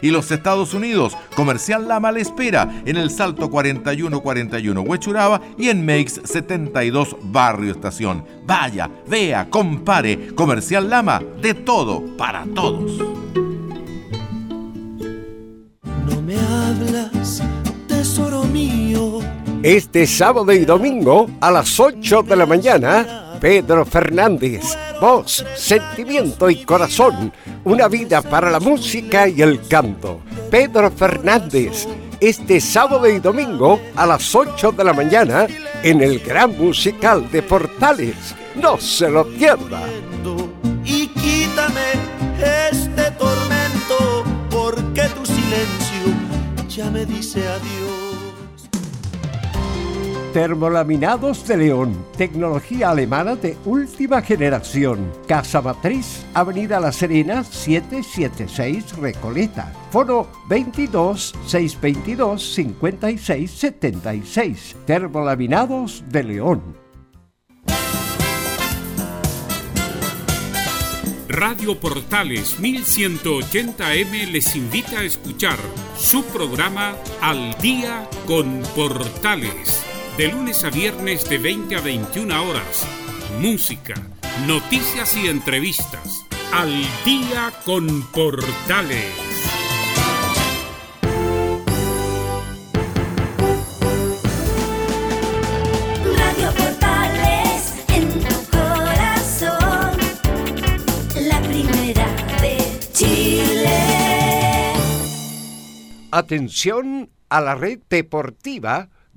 y los Estados Unidos. Comercial Lama le espera en el Salto 4141 Huechuraba y en Meix 72 Barrio Estación. Vaya, vea, compare. Comercial Lama, de todo para todos. No me hablas, tesoro mío. Este sábado y domingo a las 8 de la mañana Pedro Fernández, voz, sentimiento y corazón, una vida para la música y el canto. Pedro Fernández, este sábado y domingo a las 8 de la mañana en el Gran Musical de Portales. No se lo pierda. Y quítame este tormento, porque tu silencio ya me dice adiós. Termolaminados de León, tecnología alemana de última generación. Casa Matriz, Avenida La Serena, 776 Recoleta. Foro 22 622 56 76. Termolaminados de León. Radio Portales 1180M les invita a escuchar su programa Al Día con Portales de lunes a viernes de 20 a 21 horas. Música, noticias y entrevistas. Al día con Portales. Radio Portales en tu corazón. La primera de Chile. Atención a la red deportiva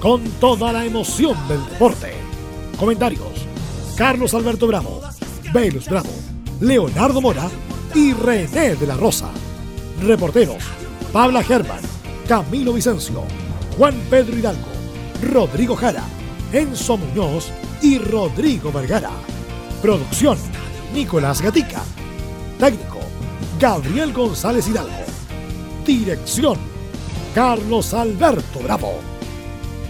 con toda la emoción del deporte. Comentarios: Carlos Alberto Bravo, Velus Bravo, Leonardo Mora y René de la Rosa. Reporteros: Pabla Germán, Camilo Vicencio, Juan Pedro Hidalgo, Rodrigo Jara, Enzo Muñoz y Rodrigo Vergara. Producción: Nicolás Gatica. Técnico: Gabriel González Hidalgo. Dirección: Carlos Alberto Bravo.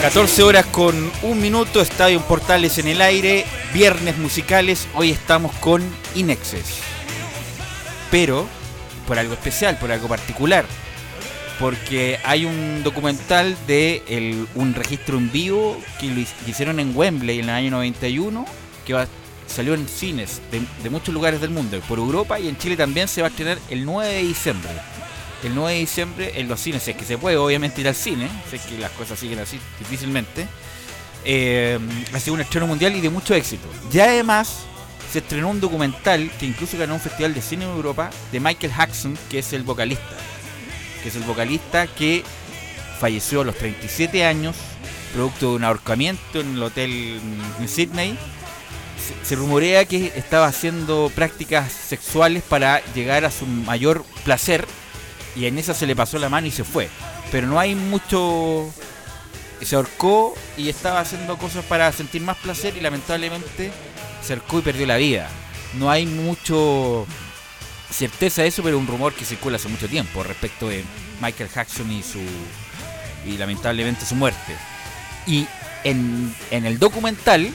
14 horas con un minuto, Estadio Portales en el aire, viernes musicales, hoy estamos con Inexes. Pero por algo especial, por algo particular, porque hay un documental de un registro en vivo que lo hicieron en Wembley en el año 91, que salió en cines de, de muchos lugares del mundo, por Europa y en Chile también se va a estrenar el 9 de diciembre el 9 de diciembre en los cines, si es que se puede obviamente ir al cine, si es que las cosas siguen así difícilmente. Eh, ha sido un estreno mundial y de mucho éxito. Y además se estrenó un documental que incluso ganó un festival de cine en Europa de Michael Jackson, que es el vocalista. Que es el vocalista que falleció a los 37 años, producto de un ahorcamiento en el hotel en Sydney. se, se rumorea que estaba haciendo prácticas sexuales para llegar a su mayor placer y en esa se le pasó la mano y se fue. Pero no hay mucho... Se ahorcó y estaba haciendo cosas para sentir más placer y lamentablemente se ahorcó y perdió la vida. No hay mucho certeza de eso, pero un rumor que circula hace mucho tiempo respecto de Michael Jackson y su y lamentablemente su muerte. Y en, en el documental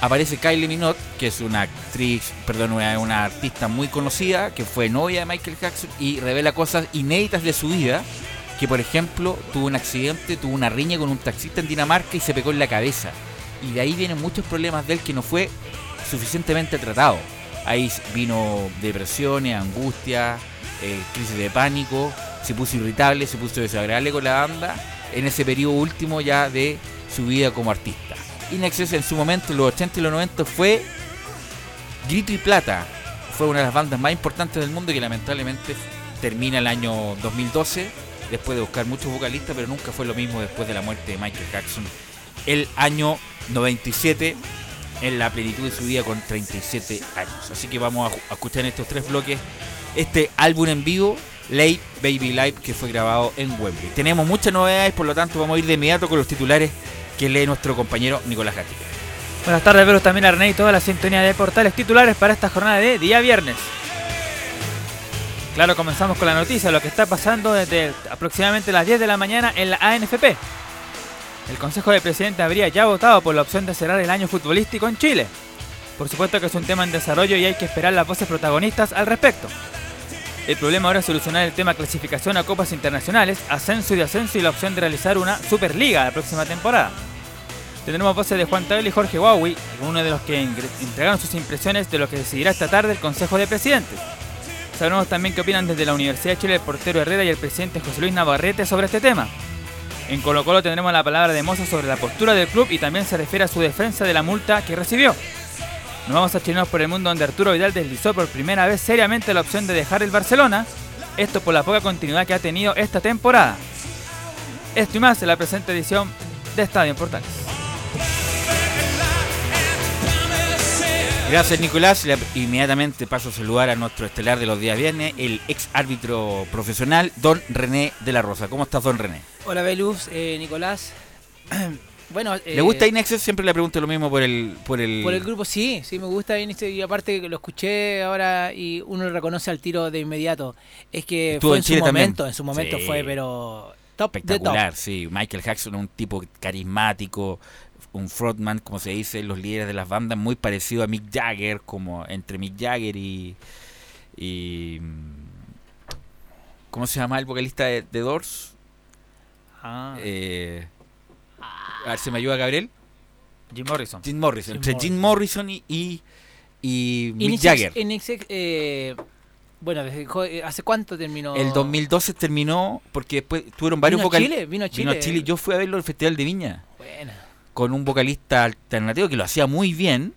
aparece Kylie Minogue, que es una actriz, perdón, una, artista muy conocida, que fue novia de Michael Jackson y revela cosas inéditas de su vida, que por ejemplo tuvo un accidente, tuvo una riña con un taxista en Dinamarca y se pegó en la cabeza. Y de ahí vienen muchos problemas de él que no fue suficientemente tratado. Ahí vino depresiones, angustia, eh, crisis de pánico, se puso irritable, se puso desagradable con la banda en ese periodo último ya de su vida como artista. Inexcess en su momento, en los 80 y los 90, fue Grito y Plata. Fue una de las bandas más importantes del mundo y que lamentablemente termina el año 2012 después de buscar muchos vocalistas, pero nunca fue lo mismo después de la muerte de Michael Jackson el año 97 en la plenitud de su vida con 37 años. Así que vamos a, escuchar en estos tres bloques este álbum en vivo, Late Baby Live, que fue grabado en Wembley. Tenemos muchas novedades, por lo tanto vamos a ir de inmediato con los titulares que lee nuestro compañero Nicolás Gatica. Buenas tardes, veros también a René y toda la sintonía de portales titulares para esta jornada de día viernes. Claro, comenzamos con la noticia, lo que está pasando desde aproximadamente las 10 de la mañana en la ANFP. El Consejo de Presidente habría ya votado por la opción de cerrar el año futbolístico en Chile. Por supuesto que es un tema en desarrollo y hay que esperar las voces protagonistas al respecto. El problema ahora es solucionar el tema clasificación a copas internacionales, ascenso y descenso y la opción de realizar una Superliga la próxima temporada. Tendremos voces de Juan Tagle y Jorge Huawei, uno de los que entregaron sus impresiones de lo que decidirá esta tarde el Consejo de Presidentes. Sabremos también qué opinan desde la Universidad de Chile el portero Herrera y el presidente José Luis Navarrete sobre este tema. En Colo Colo tendremos la palabra de Moza sobre la postura del club y también se refiere a su defensa de la multa que recibió. Nos vamos a Chilenos por el Mundo donde Arturo Vidal deslizó por primera vez seriamente la opción de dejar el Barcelona, esto por la poca continuidad que ha tenido esta temporada. Esto y más en la presente edición de Estadio Portales. Gracias Nicolás. Le- Inmediatamente paso a saludar a nuestro estelar de los días viernes, el ex árbitro profesional, don René de la Rosa. ¿Cómo estás, don René? Hola Belus, eh, Nicolás. bueno, ¿Le eh, gusta Inexes? Siempre le pregunto lo mismo por el... Por el... Por el grupo sí, sí me gusta Inexes y aparte que lo escuché ahora y uno lo reconoce al tiro de inmediato. Es que Estuvo fue en su también. momento, en su momento Sí. fue, pero top de top. Sí. Michael Jackson un tipo carismático, un frontman, como se dice, los líderes de las bandas, muy parecido a Mick Jagger, como entre Mick Jagger y... y ¿Cómo se llama el vocalista de, de Doors? Ah, Eh, a ver, ¿se me ayuda Gabriel? Jim Morrison. Jim Morrison. Jim entre Jim Morrison y, y, y Mick Jagger. Eh, bueno, eh, ¿hace cuánto terminó? El 2012 terminó porque después tuvieron varios ¿Vino a vocalistas. Chile? ¿Vino a Vino Chile? Chile. Yo fui a verlo al Festival de Viña. Buena. Con un vocalista alternativo que lo hacía muy bien,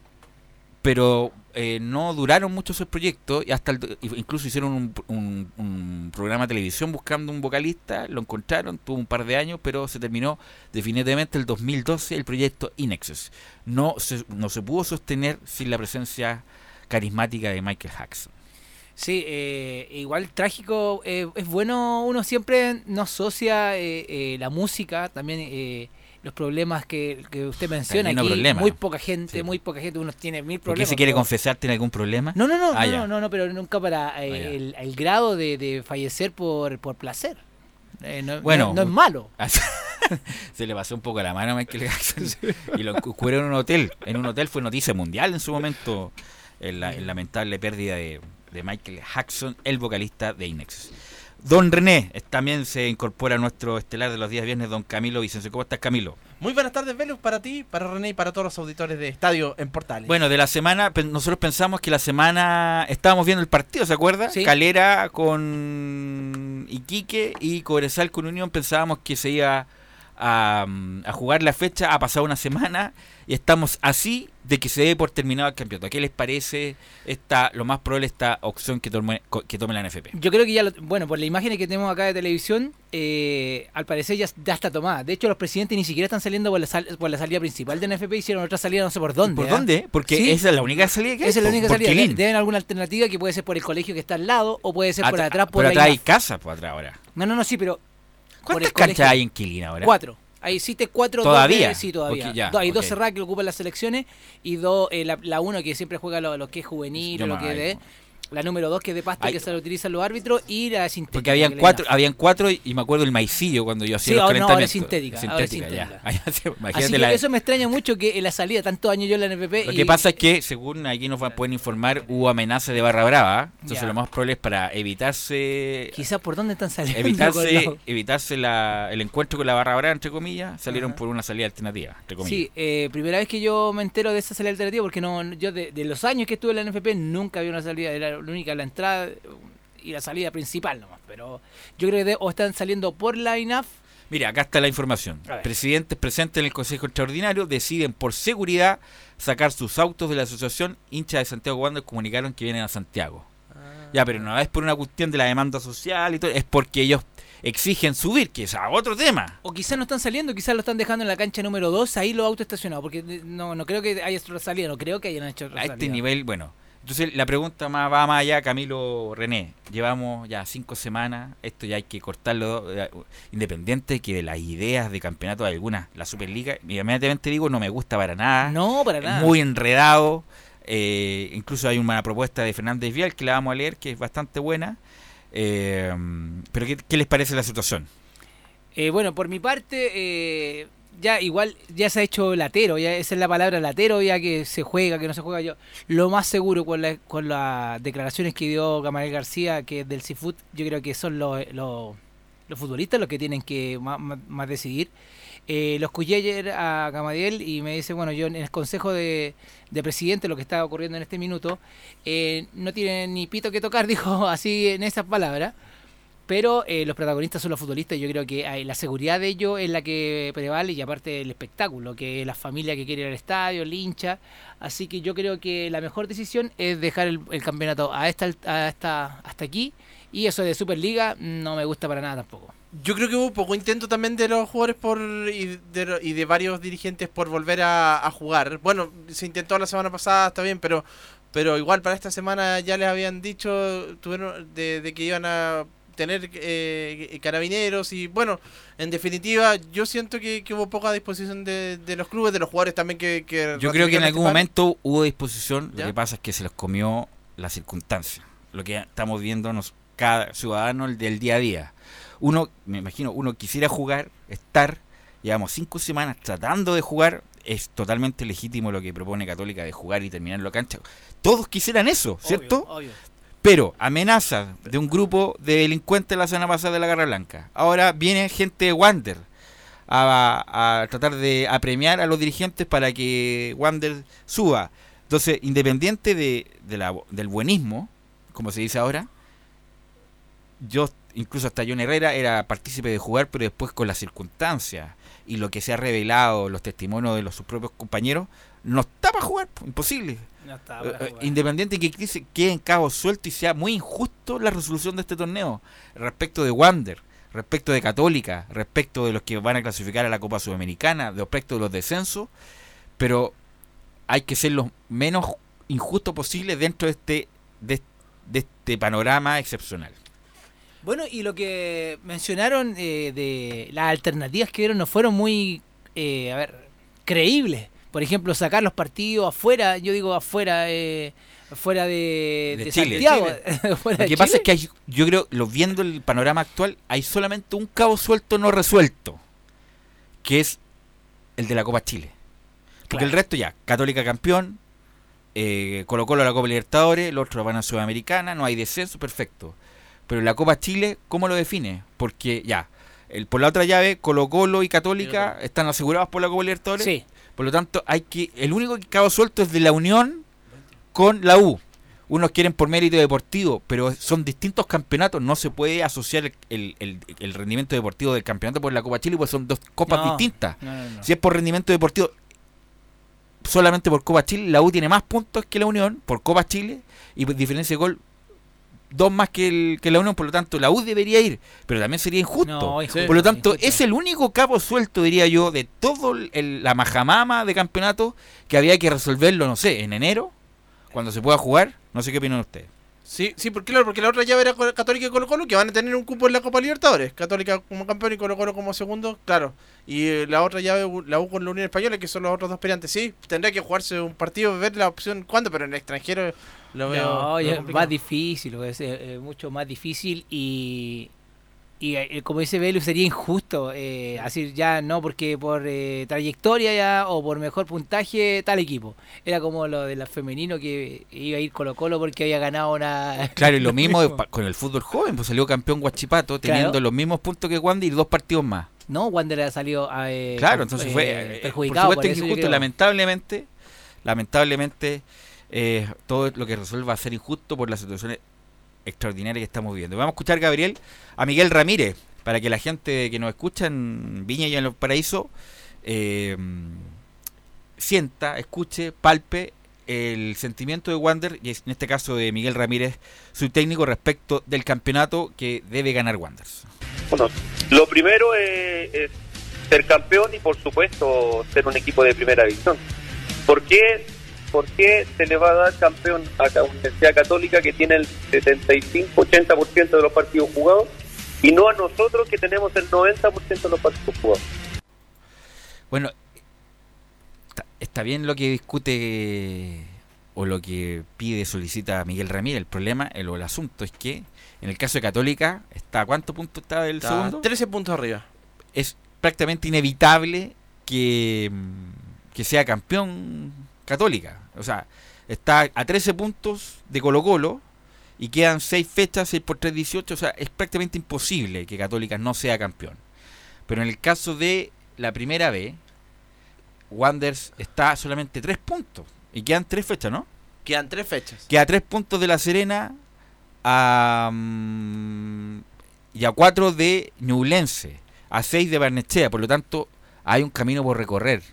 pero eh, no duraron mucho sus proyectos y hasta el- incluso hicieron un, un- un programa de televisión buscando un vocalista, lo encontraron, tuvo un par de años, pero se terminó definitivamente el 2012 el proyecto Inexus. No se, no se pudo sostener sin la presencia carismática de Michael Jackson. Sí, eh, igual trágico, eh, es bueno, uno siempre no asocia eh, la música, también los problemas que, que usted menciona aquí, de problemas. muy poca gente, Sí. muy poca gente, uno tiene mil ¿Por qué problemas. se quiere pero- confesar? ¿Tiene algún problema? No, no, no, Ah, no, no, no, no, pero nunca para eh, Ah, ya. el, el grado de, de fallecer por, por placer. Eh, no, Bueno, no, no es malo. se le pasó un poco la mano a Michael Jackson y lo encubrió en un hotel. En un hotel fue noticia mundial en su momento el, la- el lamentable pérdida de, de Michael Jackson, el vocalista de Inex. Don René también se incorpora a nuestro estelar de los días viernes, don Camilo Vicencio. ¿Cómo estás, Camilo? Muy buenas tardes, Velus, para ti, para René y para todos los auditores de Estadio en Portales. Bueno, de la semana, nosotros pensamos que la semana estábamos viendo el partido, ¿se acuerda? Sí. Calera con Iquique y Cobresal con Unión pensábamos que se iba a, a jugar la fecha, ha pasado una semana y estamos así de que se dé por terminado el campeonato. ¿A qué les parece esta, lo más probable esta opción que tome, que tome la NFP? Yo creo que ya, lo- bueno, por las imágenes que tenemos acá de televisión, eh, al parecer ya, ya está tomada. De hecho, los presidentes ni siquiera están saliendo por la, sal- por la salida principal de NFP, hicieron otra salida no sé por dónde. ¿Por ¿ah? dónde? Porque Sí. esa es la única salida que hay. Esa es la única por salida. Quilín. Deben alguna alternativa que puede ser por el colegio que está al lado o puede ser por atrás por la atrás hay casas por atrás ahora. No, no, no, sí, pero. ¿Cuántas canchas hay en Quilín ahora? Cuatro. Hay existe cuatro. ¿Todavía? dos sí, todavía. Ya, hay dos cerradas que ocupan las selecciones y dos, eh, la, la uno que siempre juega lo, lo que es juvenil o lo que es. La número dos que es de pasto Hay- que se lo utilizan los árbitros y la sintética. Porque habían cuatro, habían cuatro y y me acuerdo el maicillo cuando yo hacía Sí, los ahora no, ahora es calentamientos. sintética, ahora es Sintética, ya. sintética. Imagínate Así que la- eso me extraña mucho que en la salida, tantos años yo en la NPP. Lo y- que pasa es que, según aquí nos pueden informar, hubo amenazas de barra brava. Entonces, Ya. lo más probable es para evitarse. Quizás por dónde están saliendo. Evitarse, los- evitarse la- el encuentro con la barra brava, entre comillas, salieron por una salida alternativa, entre comillas. Sí, eh, primera vez que yo me entero de esa salida alternativa porque no yo de, de los años que estuve en la NFP nunca había una salida, la única la entrada y la salida principal nomás, pero yo creo que de- o están saliendo por la INAF Mira, acá está la información. Presidentes presentes en el Consejo Extraordinario deciden por seguridad sacar sus autos de la asociación. Hinchas de Santiago Wander comunicaron que vienen a Santiago. Ya, pero no es por una cuestión de la demanda social y todo, es porque ellos exigen subir, que es a otro tema. o quizás no están saliendo, quizás lo están dejando en la cancha número 2, ahí los autos estacionados, porque no, no creo que haya salida, no creo que hayan hecho A este nivel, bueno. Entonces la pregunta más va más allá, Camilo René. Llevamos ya cinco semanas, esto ya hay que cortarlo, eh, independiente que de las ideas de campeonato de algunas, la Superliga, inmediatamente digo, no me gusta para nada. No, para nada. muy enredado. eh, incluso hay una propuesta de Fernández Vial que la vamos a leer, que es bastante buena. Eh, pero ¿qué, qué les parece la situación? Eh, bueno, por mi parte, ya igual ya se ha hecho latero, ya esa es la palabra latero, ya que se juega, que no se juega yo. Lo más seguro con, la- con las declaraciones que dio Gamal García, que es del Seafood, yo creo que son los, los, los futbolistas los que tienen que más, más- decidir. Eh, los escuché ayer a Gamadiel y me dice, bueno, yo en el consejo de, de presidente, lo que está ocurriendo en este minuto, eh, no tienen ni pito que tocar, dijo así en esas palabras. Pero eh, los protagonistas son los futbolistas yo creo que hay- la seguridad de ellos es la que prevale y aparte el espectáculo, que la familia que quiere ir al estadio, el hincha. Así que yo creo que la mejor decisión es dejar el, campeonato a esta, a esta, hasta aquí. Y eso de Superliga no me gusta para nada tampoco. Yo creo que hubo poco intento también de los jugadores por y de, y de varios dirigentes por volver a, a jugar. Bueno, se intentó la semana pasada, está bien, pero pero igual para esta semana ya les habían dicho tuvieron de, de que iban a tener eh, carabineros y bueno, en definitiva yo siento que, que hubo poca disposición de, de los clubes, de los jugadores también que... que Yo creo que en algún este paro. momento hubo disposición, ¿Ya? lo que pasa es que se los comió la circunstancia, lo que estamos viendo nos- cada ciudadano el del día a día. Uno, me imagino, uno quisiera jugar, estar, llevamos cinco semanas tratando de jugar, es totalmente legítimo lo que propone Católica de jugar y terminar la cancha. Todos quisieran eso, ¿cierto? Obvio, obvio. Pero amenazas de un grupo de delincuentes la semana pasada de la Garra Blanca. Ahora viene gente de Wander a, tratar de apremiar a los dirigentes para que Wander suba. Entonces, independiente de, de la- del buenismo, como se dice ahora, yo, incluso hasta John Herrera, era partícipe de jugar, pero después con las circunstancias y lo que se ha revelado, los testimonios de los, sus propios compañeros, no está para jugar, po, imposible. No Eh, eh, independiente que quede- en cabo suelto y sea muy injusto la resolución de este torneo respecto de Wander, respecto de Católica, respecto de los que van a clasificar a la Copa Sudamericana, respecto de los descensos, pero hay que ser lo menos injusto posible dentro de este de, de este panorama excepcional. Bueno, y lo que mencionaron eh, de las alternativas que vieron no fueron muy, eh, a ver, creíbles. Por ejemplo, sacar los partidos afuera, yo digo afuera, eh, afuera de, De de Chile. Santiago. Lo fuera que pasa es que hay, yo creo, lo, viendo el panorama actual, hay solamente un cabo suelto no resuelto, que es el de la Copa Chile. Porque Claro. el resto ya, Católica campeón, eh, Colo Colo a la Copa Libertadores, los otros van a Sudamericana, no hay descenso, perfecto. Pero la Copa Chile, ¿cómo lo define? Porque ya, el, por la otra llave, Colo Colo y Católica están asegurados por la Copa Libertadores. Sí, Por lo tanto, hay que el único que cabo suelto es de la unión con la U. unos quieren por mérito deportivo, pero son distintos campeonatos, no se puede asociar el, el- el rendimiento deportivo del campeonato por la Copa Chile, porque son dos copas No, distintas. no, no, no. Si es por rendimiento deportivo, solamente por Copa Chile, la U tiene más puntos que la Unión por Copa Chile y por diferencia de gol dos más que, el- que la Unión, por lo tanto la U debería ir, pero también sería injusto. No, por lo tanto, es el único cabo suelto, diría yo, de todo el- la majamama de campeonato que había que resolverlo, no sé, en enero, cuando se pueda jugar. No sé qué opinan ustedes. Sí, sí, porque claro, porque la otra llave era Católica y Colo Colo, que van a tener un cupo en la Copa Libertadores. Católica como campeón y Colo Colo como segundo, claro. Y eh, la otra llave, la U con la Unión Española, que son los otros dos peleantes. Sí, tendrá que jugarse un partido, ver la opción cuándo, pero en el extranjero lo veo. No, lo veo más difícil, es eh, eh, mucho más difícil y, y eh, como dice Belu sería injusto eh, así ya no porque por eh, trayectoria ya o por mejor puntaje tal equipo. Era como lo de la femenino que iba a ir Colo Colo porque había ganado una... Claro, y lo mismo con el fútbol joven, pues salió campeón Guachipato teniendo Claro. los mismos puntos que Wander y dos partidos más. No, Wander ha salido eh, Claro, entonces fue eh, perjudicado. Por supuesto injusto, lamentablemente, lamentablemente eh, todo lo que resuelva va a ser injusto por las situaciones extraordinarias que estamos viviendo. Vamos a escuchar, Gabriel, a Miguel Ramírez, para que la gente que nos escucha en Viña y en Los Paraísos eh, sienta, escuche, palpe el sentimiento de Wander, y en este caso de Miguel Ramírez, su técnico respecto del campeonato que debe ganar Wander. Bueno, lo primero es ser campeón y por supuesto ser un equipo de primera división. ¿Por qué, por qué se le va a dar campeón a la Universidad Católica que tiene el 75-80% de los partidos jugados y no a nosotros que tenemos el 90% de los partidos jugados? Bueno, está, está bien lo que discute o lo que pide, solicita Miguel Ramírez. El problema, el, o el asunto es que en el caso de Católica, está ¿a cuánto punto está el Está segundo? 13 puntos arriba. Es prácticamente inevitable que, que sea campeón Católica. O sea, está a 13 puntos de Colo Colo y quedan 6 fechas, 6 por 3, 18. O sea, es prácticamente imposible que Católica no sea campeón. Pero en el caso de la primera B, Wanders está solamente 3 puntos. Y quedan 3 fechas, ¿no? Quedan tres fechas. Queda 3 puntos de La Serena a, mm, y a 4 de Ñublense, a 6 de Barnechea. Por lo tanto, hay un camino por recorrer.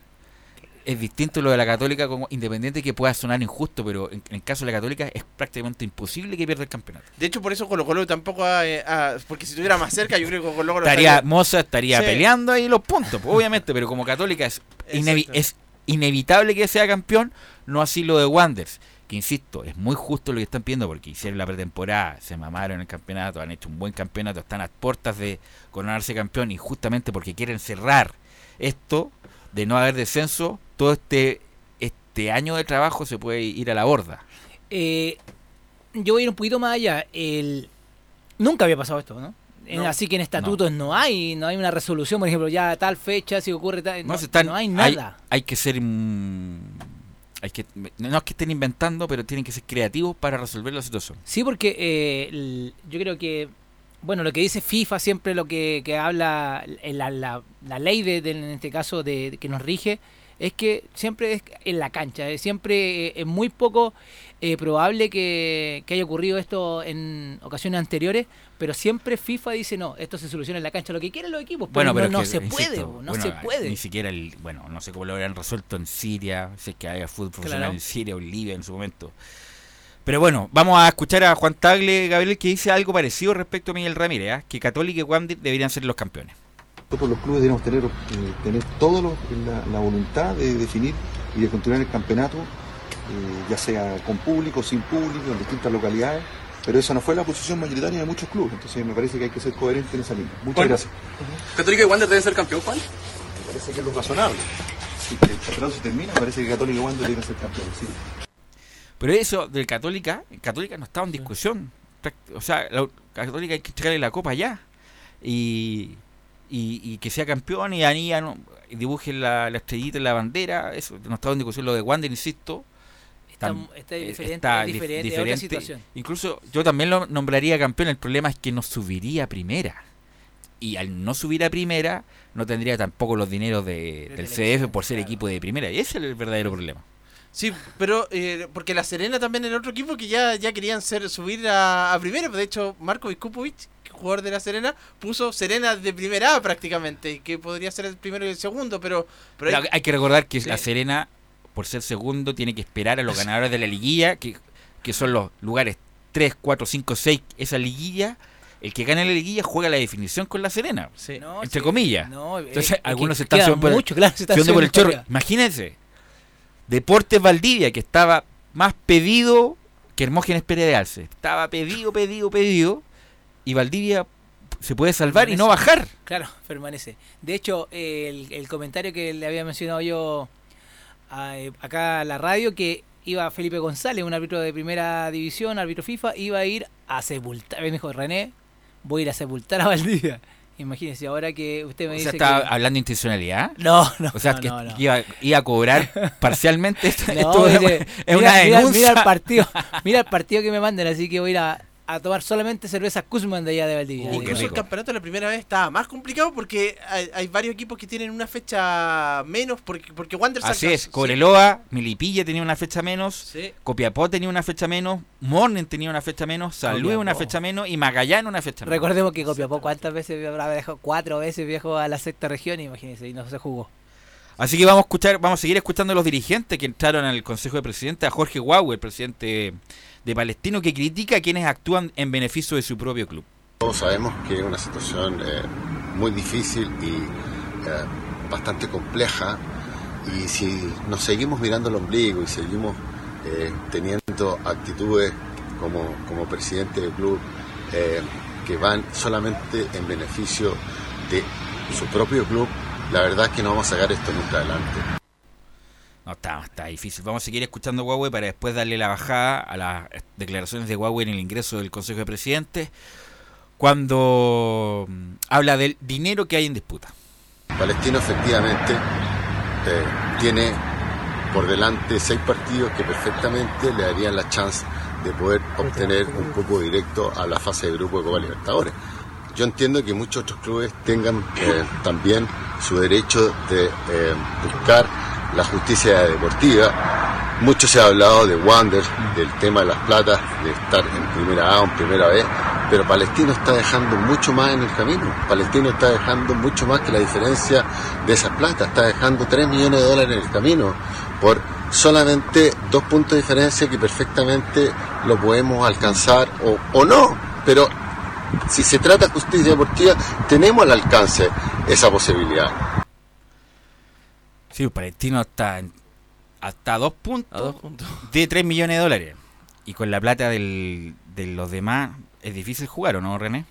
Es distinto lo de la Católica, como independiente que pueda sonar injusto, pero en, en el caso de la Católica es prácticamente imposible que pierda el campeonato. De hecho, por eso Colo Colo tampoco ha, eh, ha- porque si estuviera más cerca, yo creo que Colo Colo Estaría, estaría- Moza estaría Sí. peleando ahí los puntos, pues, obviamente, pero como Católica es, inevi- es inevitable que sea campeón, no así lo de Wanders, que insisto, es muy justo lo que están pidiendo porque hicieron la pretemporada, se mamaron el campeonato, han hecho un buen campeonato, están a puertas de coronarse campeón y justamente porque quieren cerrar esto de no haber descenso, todo este este año de trabajo se puede ir a la borda. Eh, yo voy a ir un poquito más allá. El... Nunca había pasado esto, ¿no? No. Así que en estatutos no. hay no hay una resolución, por ejemplo, ya tal fecha, si ocurre tal... No, No, se están- no hay nada. Hay, que ser. hay que, no es que estén inventando, pero tienen que ser creativos para resolver la situación. Sí, porque eh, el- yo creo que, bueno, lo que dice FIFA siempre, lo que, que habla en la, la, la ley, de, de- en este caso, de, que nos rige, es que siempre es en la cancha, eh, siempre eh, es muy poco eh, probable que, que haya ocurrido esto en ocasiones anteriores, pero siempre FIFA dice, no, esto se soluciona en la cancha, lo que quieren los equipos, pero, Bueno, pero no, es no que, se puede, insisto, no bueno, se puede. Ni siquiera el. Bueno, no sé cómo lo habrán resuelto en Siria. Sé que haya fútbol profesional Claro. en Siria o en Libia en su momento. Pero bueno, vamos a escuchar a Juan Tagle, Gabriel, que dice algo parecido respecto a Miguel Ramírez, ¿ah? que Católica y Wander deberían ser los campeones. Nosotros los clubes debemos tener, eh, tener toda la, la voluntad de definir y de continuar el campeonato, eh, ya sea con público, sin público, en distintas localidades, pero esa no fue la posición mayoritaria de muchos clubes, entonces me parece que hay que ser coherente en esa línea. Muchas Juan, gracias. ¿Católica y Wander deben ser campeón, Juan? Me parece que es lo razonable. Si el campeonato se termina, me parece que Católica y Wander deben ser campeones. sí. Pero eso del Católica, Católica no estaba en discusión. O sea, la Católica hay que entregarle la copa ya. Y, y, y que sea campeón y ya no, y dibuje la, la estrellita en la bandera. Eso no estaba en discusión lo de Wander, insisto. Está, está eh, diferente, está es dif- diferente, otra situación. Incluso yo también lo nombraría campeón. El problema es que no subiría a primera. Y al no subir a primera, no tendría tampoco los dineros de, del CF por ser claro. equipo de primera. Y ese es el verdadero problema. Sí, pero eh, porque La Serena también era otro equipo que ya, ya querían ser subir a, a primera. De hecho, Marco Viskupovic, jugador de La Serena, puso Serena de primera A prácticamente, que podría ser el primero y el segundo, pero... pero Pero hay que recordar que Sí. la Serena, por ser segundo, tiene que esperar a los ganadores de la liguilla, que, que son los lugares 3, 4, 5, 6, esa liguilla. El que gane la liguilla juega la definición con la Serena, Sí. No, entre sí, comillas. no, Entonces, es algunos se están subiendo por, mucho, claro, se están subiendo por el chorro. Imagínense, Deportes Valdivia, que estaba más pedido que Hermógenes Pérez de Alce. Estaba pedido, pedido, pedido. Y Valdivia se puede salvar y no bajar. Claro, permanece. De hecho, el, el comentario que le había mencionado yo a, eh, acá a la radio, que iba Felipe González, un árbitro de primera división, árbitro FIFA, iba a ir a sepultar. Me dijo, René, voy a ir a sepultar a Valdivia. Imagínense, ahora que usted me O sea, que... hablando de intencionalidad. No, no, O sea, no, que, no, no. iba, iba a cobrar parcialmente. Esto, esto es- dice, es mira, una mira- denuncia. Mira el partido, mira el partido que me manden, así que voy a ir a, a tomar solamente cerveza Kuzman de allá de Valdivia. Uy, Incluso el campeonato la primera vez estaba más complicado porque hay, hay varios equipos que tienen una fecha menos porque, porque Wanderers Así es, sí. Cobreloa, Milipilla tenía una fecha menos, Sí. Copiapó tenía una fecha menos, Morning tenía una fecha menos, San Luis una fecha menos y Magallanes una fecha menos. Recordemos que Copiapó cuántas veces habrá viajado, cuatro veces viajó a la sexta región, imagínense, y no se jugó. Así que vamos a escuchar, vamos a seguir escuchando a los dirigentes que entraron al Consejo de Presidentes, a Jorge Guau, el presidente de Palestino, que critica a quienes actúan en beneficio de su propio club. Todos sabemos que es una situación eh, muy difícil y eh, bastante compleja y si nos seguimos mirando el ombligo y seguimos eh, teniendo actitudes como, como presidente del club que van solamente en beneficio de su propio club, la verdad es que no vamos a sacar esto nunca adelante. No, está, está difícil. Vamos a seguir escuchando a Huawei para después darle la bajada a las declaraciones de Huawei en el ingreso del Consejo de Presidentes, cuando mm, habla del dinero que hay en disputa. Palestino efectivamente eh, tiene por delante seis partidos que perfectamente le darían la chance de poder obtener un cupo directo a la fase de grupo de Copa Libertadores. Yo entiendo que muchos otros clubes tengan eh, también su derecho de eh, buscar la justicia deportiva. Mucho se ha hablado de Wander, del tema de las platas, de estar en primera A o en primera B, pero Palestino está dejando mucho más en el camino. Palestino está dejando mucho más que la diferencia de esas platas. Está dejando 3 millones de dólares en el camino por solamente dos puntos de diferencia que perfectamente lo podemos alcanzar o, o no. Pero si se trata de justicia deportiva, tenemos al alcance esa posibilidad. Sí, Palestino está en- hasta dos puntos, A dos puntos. de 3 millones de dólares. Y con la plata del- de los demás es difícil jugar, ¿o no, René?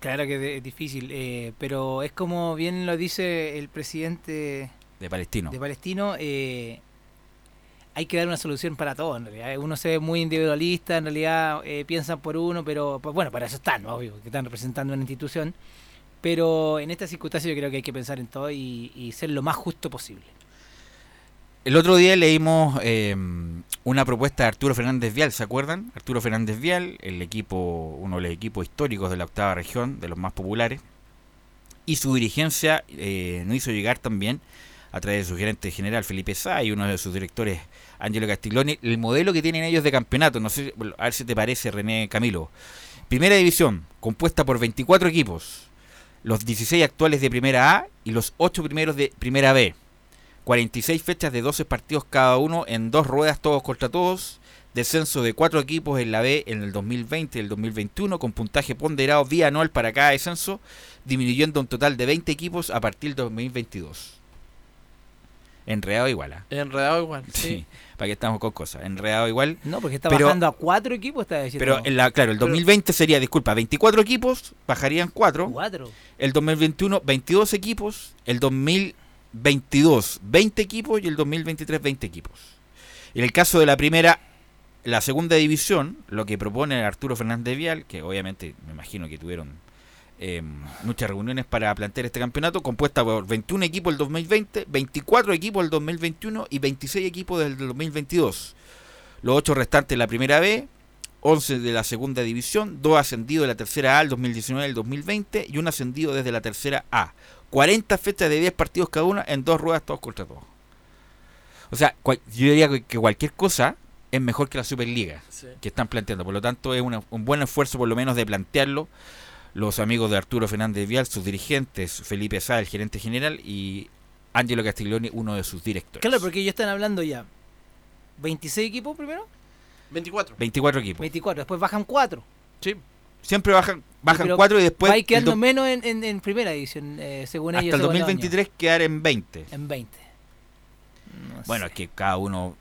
Claro que es difícil, eh, pero es como bien lo dice el presidente De Palestino. de Palestino, eh, hay que dar una solución para todo en realidad. Uno se ve muy individualista, en realidad eh, piensan por uno, pero pues, bueno, para eso están, ¿no? obvio, que están representando una institución. Pero en esta circunstancia yo creo que hay que pensar en todo y, y ser lo más justo posible. El otro día leímos eh, una propuesta de Arturo Fernández Vial, ¿se acuerdan? Arturo Fernández Vial, el equipo, uno de los equipos históricos de la octava región, de los más populares, y su dirigencia eh, nos hizo llegar también, a través de su gerente general Felipe Sá y uno de sus directores Angelo Castiglioni, el modelo que tienen ellos de campeonato. No sé, a ver si te parece, René Camilo. Primera división, compuesta por 24 equipos, los 16 actuales de primera A y los 8 primeros de primera B. 46 fechas de 12 partidos cada uno en dos ruedas todos contra todos. Descenso de 4 equipos en la B en el 2020 y el 2021 con puntaje ponderado vía anual para cada descenso, disminuyendo un total de 20 equipos a partir del 2022. Enredado igual, ¿ah? Enredado igual, sí. Sí, para que estamos con cosas. Enredado igual. No, porque está Pero- bajando a cuatro equipos, está diciendo. Pero, en la, claro, el 2020 sería, disculpa, 24 equipos, bajarían 4. Cuatro. El 2021, 22 equipos. El 2022, 20 equipos. Y el 2023, 20 equipos. En el caso de la primera, la segunda división, lo que propone Arturo Fernández Vial, que obviamente me imagino que tuvieron eh, muchas reuniones para plantear este campeonato, compuesta por 21 equipos el 2020, 24 equipos el 2021 y 26 equipos del 2022. Los 8 restantes de la primera B, 11 de la segunda división, 2 ascendidos de la tercera A el 2019 y el 2020 y un ascendido desde la tercera A. 40 fechas de 10 partidos cada una en dos ruedas todos contra todos. O sea, cual- yo diría que- que cualquier cosa es mejor que la Superliga Sí. que están planteando. Por lo tanto, es una- un buen esfuerzo por lo menos de plantearlo. Los amigos de Arturo Fernández Vial, sus dirigentes, Felipe Sá, el gerente general, y Angelo Castiglioni, uno de sus directores. Claro, porque ellos están hablando ya. ¿26 equipos primero? 24. 24 equipos. 24, después bajan 4. Sí. Siempre bajan, bajan 4 y después Va a ir quedando el do- menos en, en- en primera edición, eh, según hasta ellos. el según los 2023 quedar en 20. años. En 20. No Bueno, sé. es que cada uno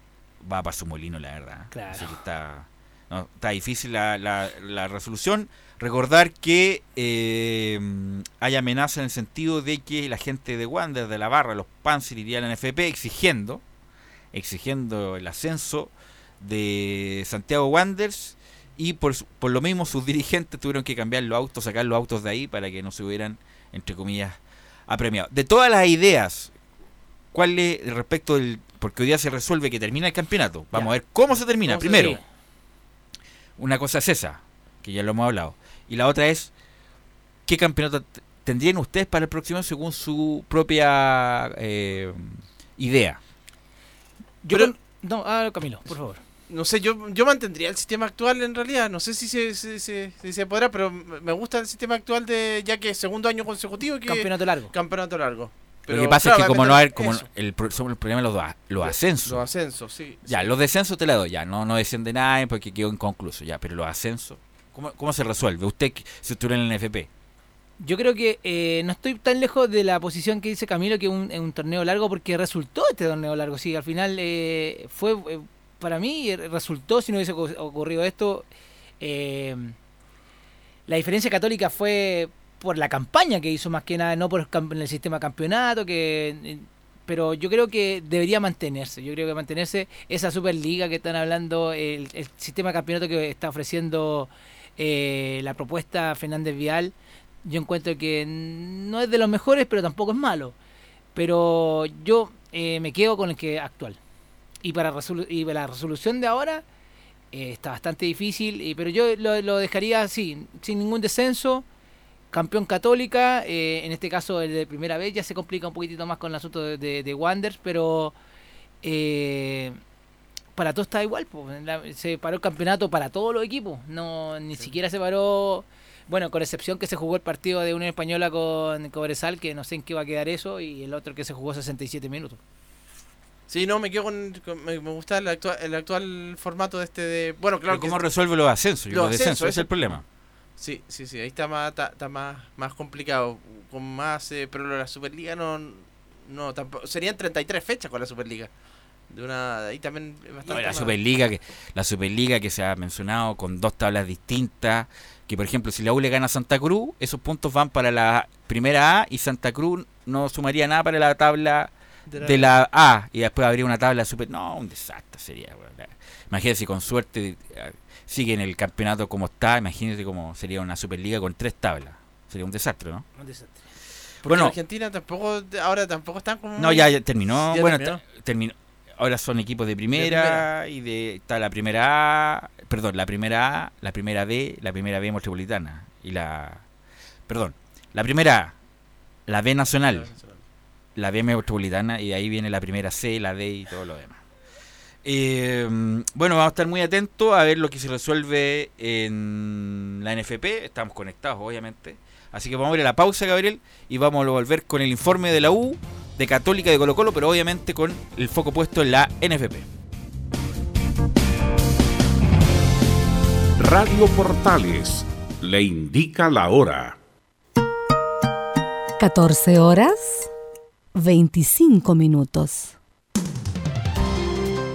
va para su molino, la verdad. Claro. Así que está, no, está difícil la, la- la resolución. Recordar que eh, hay amenaza en el sentido de que la gente de Wander, de la barra, los Panzer irían la NFP exigiendo, exigiendo el ascenso de Santiago Wanderers y por, por lo mismo sus dirigentes tuvieron que cambiar los autos, sacar los autos de ahí para que no se hubieran, entre comillas, apremiado. De todas las ideas, ¿cuál es respecto del... Porque hoy día se resuelve que termina el campeonato. Vamos Ya. a ver cómo se termina. ¿Cómo se Primero, una cosa es esa, que ya lo hemos hablado. Y la otra es, ¿qué campeonato tendrían ustedes para el próximo según su propia eh, idea? Yo Pero- con- No, ah, Camilo, por favor. No sé, yo, yo mantendría el sistema actual en realidad. No sé si se, si, se- si se podrá, pero me gusta el sistema actual de ya que segundo año consecutivo que Campeonato largo. campeonato largo. lo que pasa es que como no hay, como eso, el, el problema de los, los ascensos. los ascensos, sí. Ya, sí. los descensos te la doy, ya, no, no desciende nadie porque quedó inconcluso, ya, pero los ascensos, ¿cómo, se resuelve? Usted, si estuviera en el NFP, Yo creo que eh, no estoy tan lejos de la posición que dice Camilo que un, un torneo largo porque resultó este torneo largo. Sí, al final eh, fue, eh, para mí, resultó, si no hubiese ocu- ocurrido esto, la diferencia católica fue por la campaña que hizo más que nada, no por el, sistema campeonato, que pero yo creo que debería mantenerse. Yo creo que mantenerse esa Superliga que están hablando, el sistema campeonato que está ofreciendo eh, la propuesta Fernández Vial, yo encuentro que no es de los mejores, pero tampoco es malo. Pero yo eh, me quedo con el que actual. Y para, la resolución de ahora eh, está bastante difícil, pero yo lo, dejaría así, sin ningún descenso. Campeón católica, en este caso el de primera vez ya se complica un poquitito más con el asunto de, de, pero para todo está igual. La- se paró el campeonato para todos los equipos, no ni siquiera se paró, bueno, con excepción que se jugó el partido de Unión Española con Cobresal, que no sé en qué va a quedar eso, y el otro que se jugó 67 minutos. Sí, no, me quedo con, con- me, me gusta el actual, el actual formato de este de bueno, claro Pero que ¿cómo resuelve los ascensos y Los los, descensos? Ese es el problema. Sí, sí, sí, ahí está más está, está más más complicado con más eh, pero la Superliga no no tampoco serían 33 fechas con la Superliga. De una ahí también No, la. Superliga que la Superliga que se ha mencionado con dos tablas distintas, que por ejemplo si la U le gana a Santa Cruz, esos puntos van para la primera A y Santa Cruz no sumaría nada para la tabla De la- de la A y después habría una tabla super no, un desastre sería. si con suerte eh, sigue en el campeonato como está, imagínese cómo sería una Superliga con tres tablas. Sería un desastre, ¿no? Un desastre. Porque bueno. en Argentina tampoco ahora tampoco están como No, ya, ya terminó. Ya bueno, terminó. Ahora son equipos de primera, y de está la primera A, perdón, la primera A, la primera B, la primera B metropolitana y la perdón, la primera A, la B nacional, la B metropolitana y de ahí viene la primera C, la D y todo lo demás. Eh, bueno, vamos a estar muy atentos a ver lo que se resuelve en la NFP. Estamos conectados, obviamente. Así que vamos a ir a la pausa, Gabriel, y vamos a volver con el informe de la U, de Católica, de Colo Colo, pero obviamente con el foco puesto en la NFP. Radio Portales le indica la hora. 14 horas 25 minutos.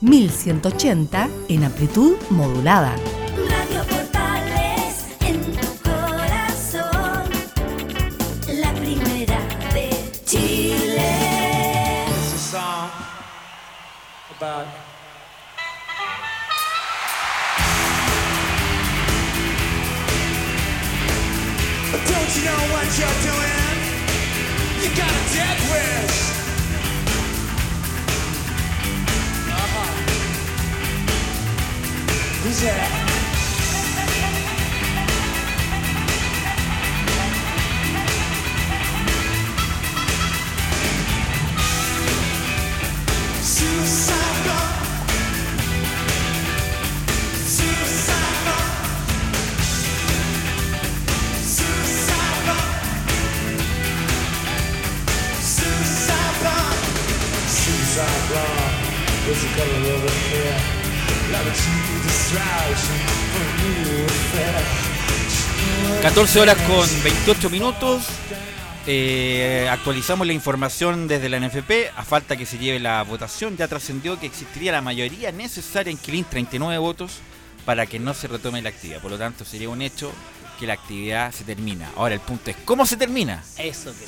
1180 en amplitud modulada. Radio Portales en tu corazón, la primera de Chile. It's a song about Don't you know what you're doing? You got a death wish. Bomb. Suicide bomb. Is the color of a fear. Love to distraction for new affair. 14 horas con 28 minutos. Eh, actualizamos la información desde la NFP. A falta que se lleve la votación, ya trascendió que existiría la mayoría necesaria en Quilín, 39 votos, para que no se retome la actividad. Por lo tanto, sería un hecho que la actividad se termina. Ahora, el punto es: ¿cómo se termina? Eso que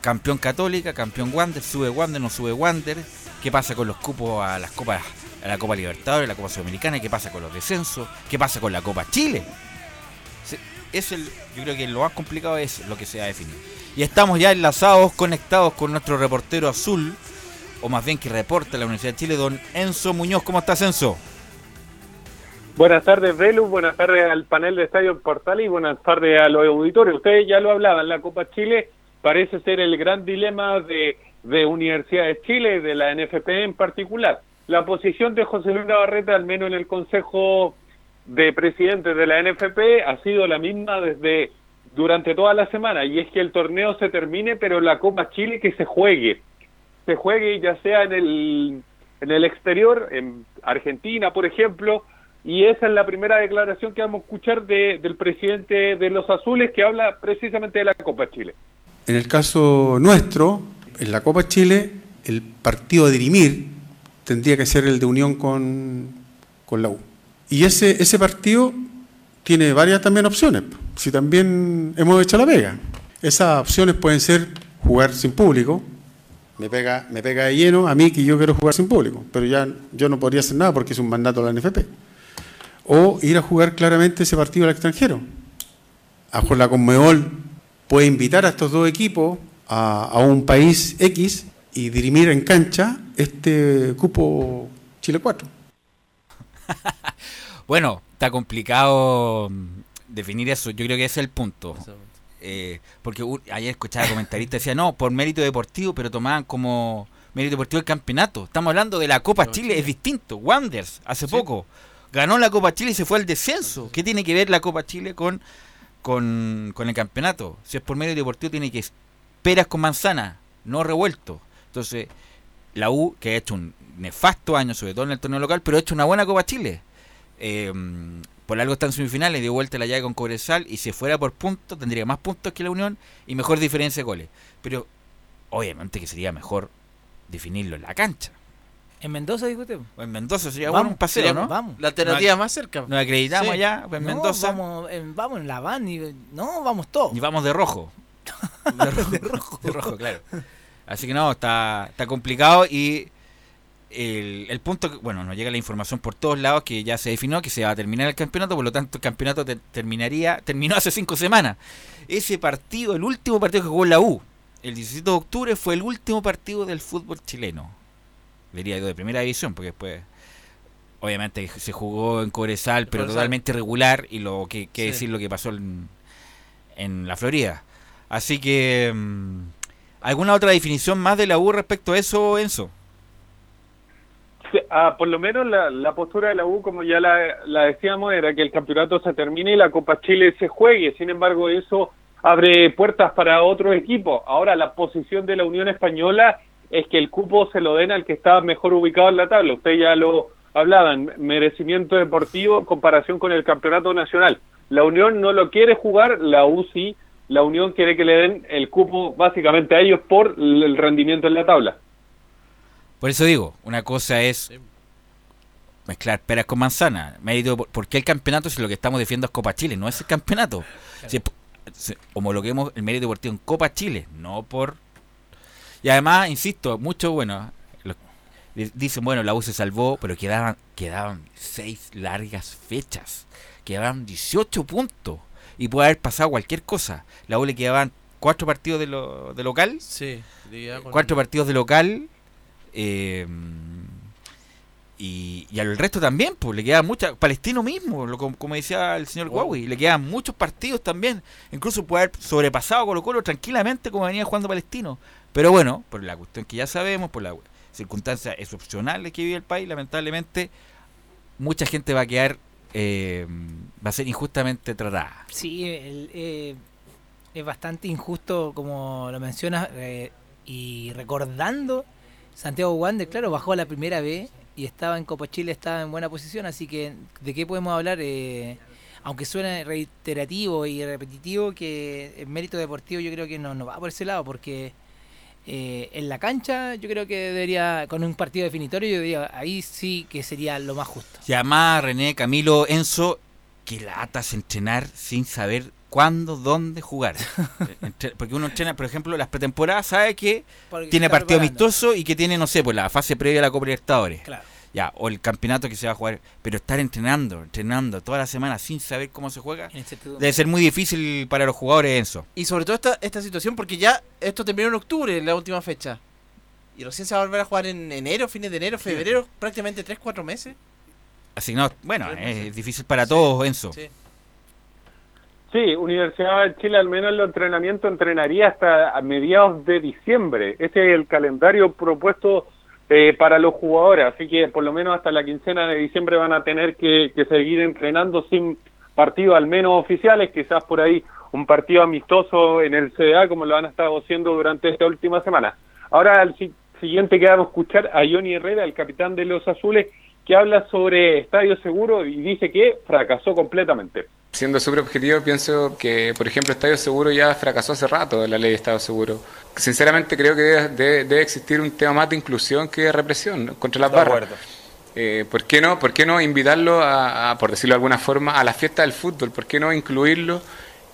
Campeón Católica, campeón Wander, sube Wander, no sube Wander. ¿Qué pasa con los cupos a las copas, a la Copa Libertadores, a la Copa Sudamericana? ¿Qué pasa con los descensos? ¿Qué pasa con la Copa Chile? Es el, yo creo que lo más complicado es lo que se va a definir. Y estamos ya enlazados, conectados con nuestro reportero azul, o más bien que reporta la Universidad de Chile, don Enzo Muñoz. ¿Cómo estás, Enzo? Buenas tardes, Velu. Buenas tardes al panel de Estadio Portal y buenas tardes a los auditores. Ustedes ya lo hablaban, la Copa Chile parece ser el gran dilema de, de Universidad de Chile, de la NFP en particular. La posición de José Luis Navarrete, al menos en el Consejo de Presidentes de la NFP, ha sido la misma desde durante toda la semana, y es que el torneo se termine, pero la Copa Chile que se juegue. Se juegue ya sea en el, en el exterior, en Argentina, por ejemplo, y esa es la primera declaración que vamos a escuchar de- del presidente de los Azules que habla precisamente de la Copa Chile. En el caso nuestro, en la Copa Chile, el partido a dirimir tendría que ser el de unión con, con la U. Y ese, ese partido tiene varias también opciones. Si también hemos hecho la pega. Esas opciones pueden ser jugar sin público. Me pega, me pega de lleno a mí que yo quiero jugar sin público, pero ya yo no podría hacer nada porque es un mandato de la NFP. O ir a jugar claramente ese partido al extranjero. A la Conmebol puede invitar a estos dos equipos a un país X y dirimir en cancha este cupo Chile 4. Bueno, está complicado mm, definir eso. Yo creo que ese es el punto. Eh, porque ayer escuchaba comentaristas decía no, por mérito deportivo, pero tomaban como mérito deportivo el campeonato. Estamos hablando de la Copa Chile, es distinto. Wanders, hace poco, ganó la Copa Chile y se fue al descenso. ¿Qué tiene que ver la Copa Chile con, con, con el campeonato? Si es por mérito deportivo, tiene que peras con manzana, no revuelto. Entonces, la U, que ha hecho un nefasto año, sobre todo en el torneo local, pero ha hecho una buena Copa Chile. eh, por algo está en semifinales, dio vuelta la llave con Cobresal y si fuera por puntos tendría más puntos que la Unión y mejor diferencia de goles. Pero obviamente que sería mejor definirlo en la cancha. En Mendoza, discute. O en Mendoza sería Vamos, bueno un paseo, ¿no? vamos. La alternativa Nos- más cerca. Nos acreditamos Sí. allá, en No, Mendoza, Vamos en, vamos en la van y no, vamos todos. y vamos de rojo. De rojo, de rojo, claro. Así que no, está, está complicado y el, el punto, que- bueno, nos llega la información por todos lados que ya se definió que se va a terminar el campeonato, por lo tanto el campeonato te- terminaría, terminó hace cinco semanas. Ese partido, el último partido que jugó la U, el 17 de octubre fue el último partido del fútbol chileno. Diría yo de primera división, porque después obviamente se jugó en Cobresal, pero totalmente regular y lo que, que Sí. decir lo que pasó en, en la Florida. Así que mm, ¿alguna otra definición más de la U respecto a eso, Enzo? Ah, por lo menos la, la postura de la U, como ya la, la decíamos, era que el campeonato se termine y la Copa Chile se juegue. Sin embargo, eso abre puertas para otros equipos. Ahora, la posición de la Unión Española es que el cupo se lo den al que está mejor ubicado en la tabla. Usted ya lo hablaban, merecimiento deportivo en comparación con el campeonato nacional. La Unión no lo quiere jugar, la U sí. La Unión quiere que le den el cupo básicamente a ellos por el rendimiento en la tabla. Por eso digo, una cosa es mezclar peras con manzana. Mérito, por- ¿Por qué el campeonato si lo que estamos defendiendo es Copa Chile? No es el campeonato. Si, si homologuemos el mérito deportivo en Copa Chile, no por... Y además, insisto, mucho, bueno, dicen, bueno, la U se salvó, pero quedaban, quedaban seis largas fechas. Quedaban 18 puntos. Y puede haber pasado cualquier cosa. La U le quedaban cuatro partidos de, lo, de local. Sí. Cuatro partidos de local. eh, y, y al resto también, pues le queda mucha. Palestino mismo, lo, como, como decía el señor. Huawei, le quedan muchos partidos también. Incluso puede haber sobrepasado a Colo Colo tranquilamente como venía jugando Palestino. Pero bueno, por la cuestión que ya sabemos, por la circunstancia excepcionales que vive el país, lamentablemente, mucha gente va a quedar. Eh, va a ser injustamente tratada. Sí, el- eh, es bastante injusto como lo mencionas eh, y recordando Santiago Wander, claro, bajó la primera vez y estaba en Copa Chile, estaba en buena posición, así que ¿de qué podemos hablar? Eh, aunque suene reiterativo y repetitivo, que el mérito deportivo yo creo que no, no va por ese lado, porque eh, en la cancha yo creo que debería, con un partido definitorio, yo diría, ahí sí que sería lo más justo. Llamá René, Camilo, Enzo, que latas entrenar sin saber cuándo, dónde jugar. Eh, Porque uno entrena, por ejemplo, las pretemporadas, sabe que Porque tiene partido preparando. amistoso y que tiene, no sé, pues la fase previa a la Copa Libertadores. Claro. Ya, o el campeonato que se va a jugar. Pero estar entrenando, entrenando toda la semana sin saber cómo se juega, Incertidumbre. debe ser muy difícil para los jugadores, Enzo. Y sobre todo esta, esta situación, porque ya esto terminó en octubre, la última fecha. Y recién se va a volver a jugar en enero, fines de enero, febrero, prácticamente 3-4 meses. Así no, bueno, es difícil para todos, Enzo. Sí. Sí, Universidad de Chile al menos en los entrenamientos entrenaría hasta a mediados de diciembre. Ese es el calendario propuesto eh, para los jugadores, así que por lo menos hasta la quincena de diciembre van a tener que, seguir entrenando sin partidos al menos oficiales, quizás por ahí un partido amistoso en el CDA como lo han estado haciendo durante esta última semana. Ahora al si- siguiente que vamos a escuchar a Johnny Herrera, el capitán de los Azules, que habla sobre Estadio Seguro y dice que fracasó completamente. Siendo súper objetivo, pienso que, por ejemplo, Estadio Seguro ya fracasó hace rato la ley de Estado Seguro. Sinceramente creo que debe, debe- debe existir un tema más de inclusión que de represión contra las De barras. acuerdo. Eh, ¿por, qué no, ¿Por qué no invitarlo, a, a, por decirlo de alguna forma, a la fiesta del fútbol? ¿Por qué no incluirlo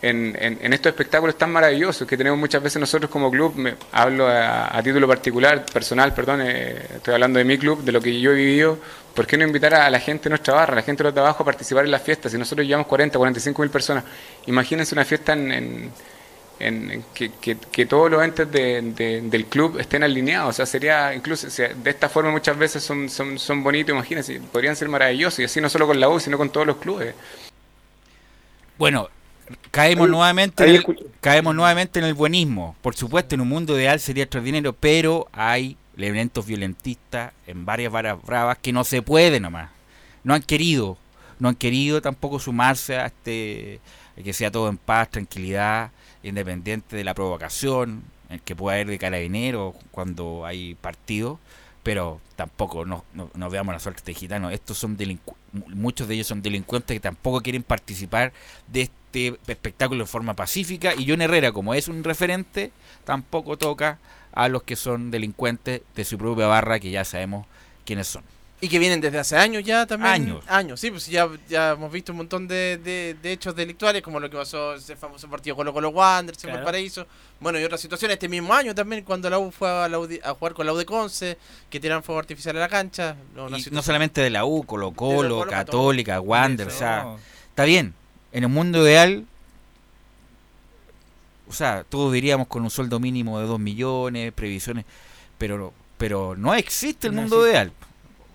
en, estos espectáculos tan maravillosos que tenemos muchas veces nosotros como club? Me, hablo a, título particular, personal, perdón, eh, estoy hablando de mi club, de lo que yo he vivido. ¿Por qué no invitar a la gente de nuestra barra, a la gente de los de abajo a participar en las fiestas? Si nosotros llevamos 40, 45 mil personas, imagínense una fiesta en, en- en- que, todos los entes de- de- del club estén alineados. O sea, sería incluso, de esta forma muchas veces son, son, son bonitos, imagínense, podrían ser maravillosos, y así no solo con la U, sino con todos los clubes. Bueno, caemos Ahí- nuevamente ahí en el, caemos nuevamente en el buenismo. Por supuesto, en un mundo ideal sería extraordinario, pero hay elementos violentistas en varias varas bravas que no se puede nomás. No han querido, no han querido tampoco sumarse a este a que sea todo en paz, tranquilidad, independiente de la provocación, el que pueda haber de carabinero cuando hay partido. pero tampoco no, no, no veamos la suerte de gitanos. Estos son muchos de ellos son delincuentes que tampoco quieren participar de este espectáculo de forma pacífica. Y John Herrera, como es un referente, tampoco toca a los que son delincuentes de su propia barra, que ya sabemos quiénes son. Y que vienen desde hace años ya también. Años. Años, sí, pues ya, ya hemos visto un montón de, de, de hechos delictuales, como lo que pasó ese famoso partido Colo Colo Wanderers en Claro. Valparaíso. Bueno, y otras situaciones, este mismo año también, cuando la U fue a, la U a jugar con la U de Conce, que tiraron fuego artificial a la cancha. No, Y no solamente de la U, Colo Colo, Colo, Católica, Wander, o Eso. sea, está bien. En el mundo ideal, o sea, todos diríamos con un sueldo mínimo de 2 millones, previsiones, pero pero no existe el No mundo existe. ideal.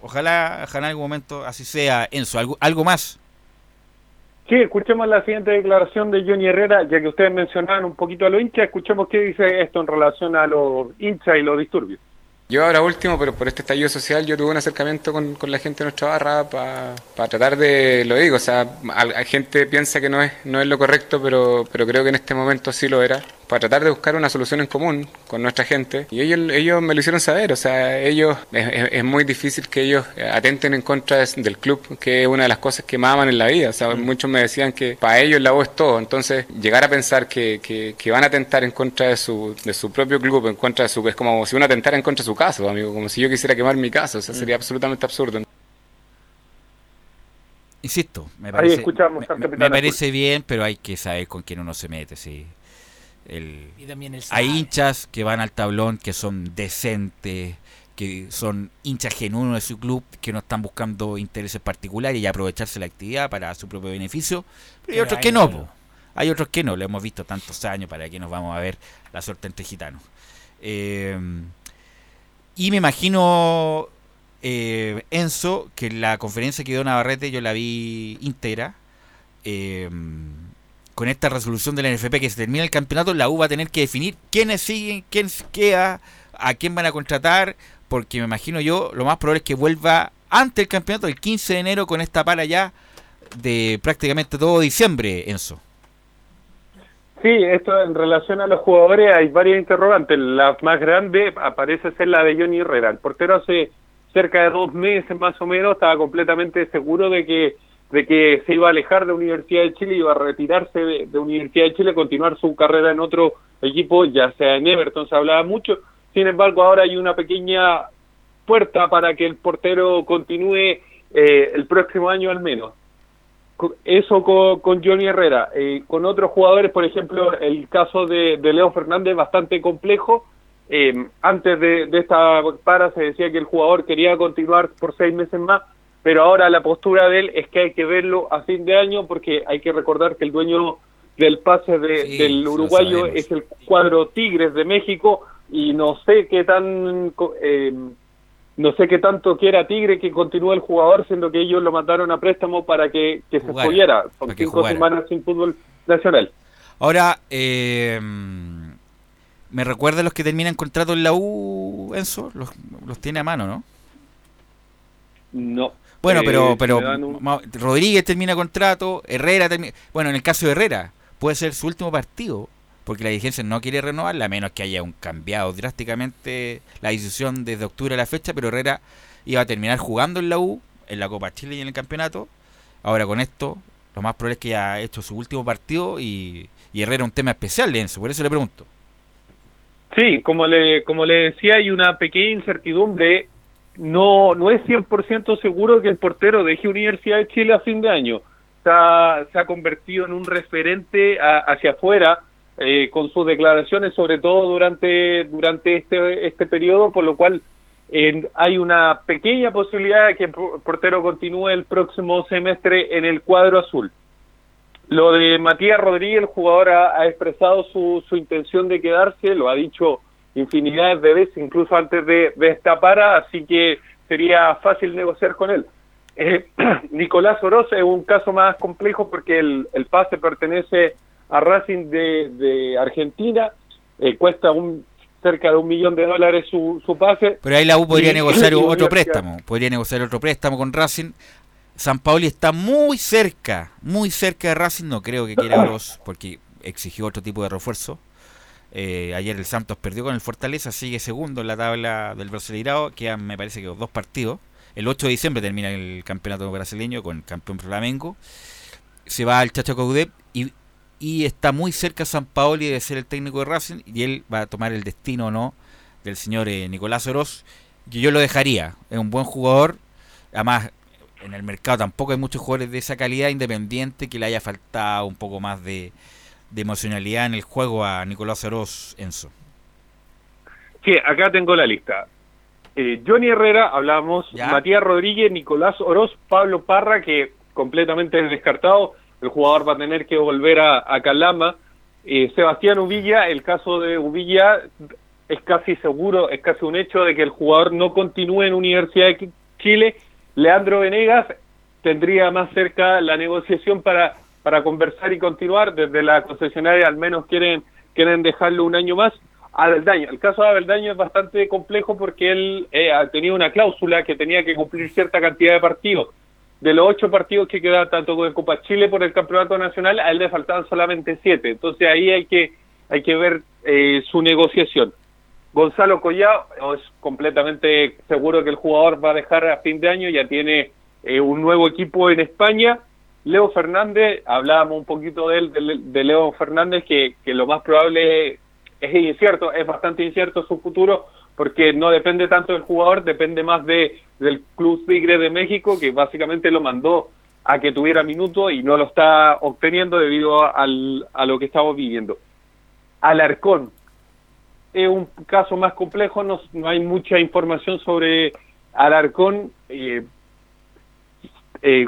Ojalá, ojalá en algún momento así sea. Enzo, algo, algo más. Sí, escuchemos la siguiente declaración de Johnny Herrera, ya que ustedes mencionaban un poquito a los hinchas, escuchemos qué dice esto en relación a los hinchas y los disturbios. Yo ahora último, pero por este estallido social, yo tuve un acercamiento con, con la gente de nuestra barra para tratar de, lo digo, o sea, hay gente piensa que no es, no es lo correcto, pero, pero creo que en este momento sí lo era, para tratar de buscar una solución en común con nuestra gente. Y ellos, ellos me lo hicieron saber, o sea, ellos, es, muy difícil que ellos atenten en contra de- del club, que es una de las cosas que más aman en la vida, o sea, muchos me decían que para ellos la voz es todo, entonces llegar a pensar que, que, que van a atentar en contra de su, de su propio club, en contra de su, es como si uno atentara en contra de su casa, amigo, como si yo quisiera quemar mi casa, o sea, sería absolutamente absurdo. Insisto, me Ahí parece, escuchamos me- parece bien, pero hay que saber con quién uno se mete, sí. El, Y también el hay hinchas que van al tablón que son decentes, que son hinchas genuinos de su club, que no están buscando intereses particulares y aprovecharse la actividad para su propio beneficio. Pero hay otros hay que no, po. hay otros que no, lo hemos visto tantos años, para que nos vamos a ver la suerte entre gitanos. Eh, y me imagino, eh, Enzo, que la conferencia que dio Navarrete yo la vi íntegra. eh, con esta resolución de la NFP que se termina el campeonato, la U va a tener que definir quiénes siguen, quién queda, a quién van a contratar, porque me imagino yo, lo más probable es que vuelva antes del campeonato, el 15 de enero, con esta para ya de prácticamente todo diciembre, Enzo. Sí, esto en relación a los jugadores hay varias interrogantes. La más grande aparece ser la de Johnny Herrera. El portero hace cerca de dos meses más o menos estaba completamente seguro de que de que se iba a alejar de Universidad de Chile, iba a retirarse de, de Universidad de Chile, continuar su carrera en otro equipo, ya sea en Everton, se hablaba mucho. Sin embargo, ahora hay una pequeña puerta para que el portero continúe eh, el próximo año al menos eso con, con Johnny Herrera. Eh, con otros jugadores, por ejemplo, el caso de, de Leo Fernández bastante complejo. Eh, antes de, de esta para se decía que el jugador quería continuar por seis meses más, pero ahora la postura de él es que hay que verlo a fin de año porque hay que recordar que el dueño del pase de- Sí, del uruguayo es el cuadro Tigres de México y no sé qué tan eh, no sé qué tanto quiera Tigre que continúe el jugador, siendo que ellos lo mandaron a préstamo para que, que se pudiera. Son para que cinco jugara. semanas sin fútbol nacional. Ahora, eh, ¿me recuerda los que terminan contrato en la U, Enzo? Los, los tiene a mano, ¿no? No. Bueno, Eh, pero, si pero un- Rodríguez termina contrato, Herrera termina... Bueno, en el caso de Herrera, puede ser su último partido, porque la dirigencia no quiere renovarla, a menos que haya un cambiado drásticamente la decisión desde octubre a la fecha, pero Herrera iba a terminar jugando en la U, en la Copa Chile y en el campeonato. Ahora con esto, lo más probable es que haya hecho su último partido y, y Herrera un tema especial, Enzo, por eso le pregunto. Sí, como le, como le decía, hay una pequeña incertidumbre. No, no es 100% seguro que el portero deje Universidad de Chile a fin de año. Se ha, convertido en un referente a- hacia afuera eh, con sus declaraciones, sobre todo durante, durante este, este periodo, por lo cual hay una pequeña posibilidad de que el por- portero continúe el próximo semestre en el cuadro azul. Lo de Matías Rodríguez, el jugador ha, ha expresado su, su intención de quedarse, lo ha dicho infinidad de veces, incluso antes de, de esta para, así que sería fácil negociar con él. Eh, Nicolás Oroz es un caso más complejo porque el, el pase pertenece a Racing de, de Argentina, eh, cuesta un cerca de un millón de dólares su, su pase. Pero ahí la U podría Y- negociar y otro préstamo, podría negociar otro préstamo con Racing. San Paoli está muy cerca, muy cerca de Racing, no creo que quiera Oroz, porque exigió otro tipo de refuerzo. Eh, ayer el Santos perdió con el Fortaleza, sigue segundo en la tabla del Brasileirao, quedan me parece que dos partidos. El 8 de diciembre termina el campeonato brasileño con el campeón Flamengo. Se va al Chacho y está muy cerca San Paoli de ser el técnico de Racing y él va a tomar el destino o no del señor eh, Nicolás Oroz, que yo lo dejaría. Es un buen jugador, además en el mercado tampoco hay muchos jugadores de esa calidad independiente que le haya faltado un poco más de, de emocionalidad en el juego a Nicolás Oroz Enzo. Sí, acá tengo la lista. Eh, Johnny Herrera, hablamos, Matías Rodríguez, Nicolás Oroz, Pablo Parra, que completamente descartado, el jugador va a tener que volver a, a Calama. Eh, Sebastián Uvilla, el caso de Uvilla es casi seguro, es casi un hecho de que el jugador no continúe en Universidad de Chile. Leandro Venegas tendría más cerca la negociación para, para conversar y continuar. Desde la concesionaria al menos quieren, quieren dejarlo un año más. Abeldaño, el caso de Abeldaño es bastante complejo porque él eh, ha tenido una cláusula que tenía que cumplir cierta cantidad de partidos. De los ocho partidos que quedan tanto con Copa Chile por el Campeonato Nacional, a él le faltaban solamente siete. Entonces ahí hay que, hay que ver eh, su negociación. Gonzalo Collao es completamente seguro que el jugador va a dejar a fin de año, ya tiene eh, un nuevo equipo en España. Leo Fernández, hablábamos un poquito de él, de, Leo Fernández, que, que lo más probable es incierto, es bastante incierto su futuro, porque no depende tanto del jugador, depende más de del Club Tigre de México, que básicamente lo mandó a que tuviera minutos y no lo está obteniendo debido al, a lo que estamos viviendo. Alarcón, es un caso más complejo, no, no hay mucha información sobre Alarcón. Eh, eh,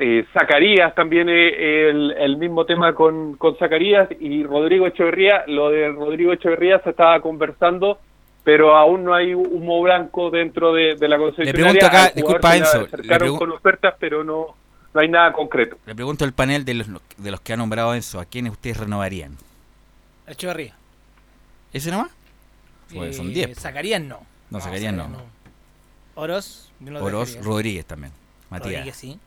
eh, Zacarías también eh, el, el mismo tema con, con Zacarías y Rodrigo Echeverría. Lo de Rodrigo Echeverría se estaba conversando, pero aún no hay humo blanco dentro de, de la concesionaria. pregunto acá, disculpa, le Enzo, le acercaron pregun- con ofertas, pero no, no hay nada concreto. Le pregunto al panel de los, de los que ha nombrado Enzo, ¿a quiénes ustedes renovarían? Echeverría. ¿Ese nomás? Pues son Eh, 10. Zacarías no. No, sacarían no. No lo Oroz, dejaría. Rodríguez también. Matías. Rodríguez, sí.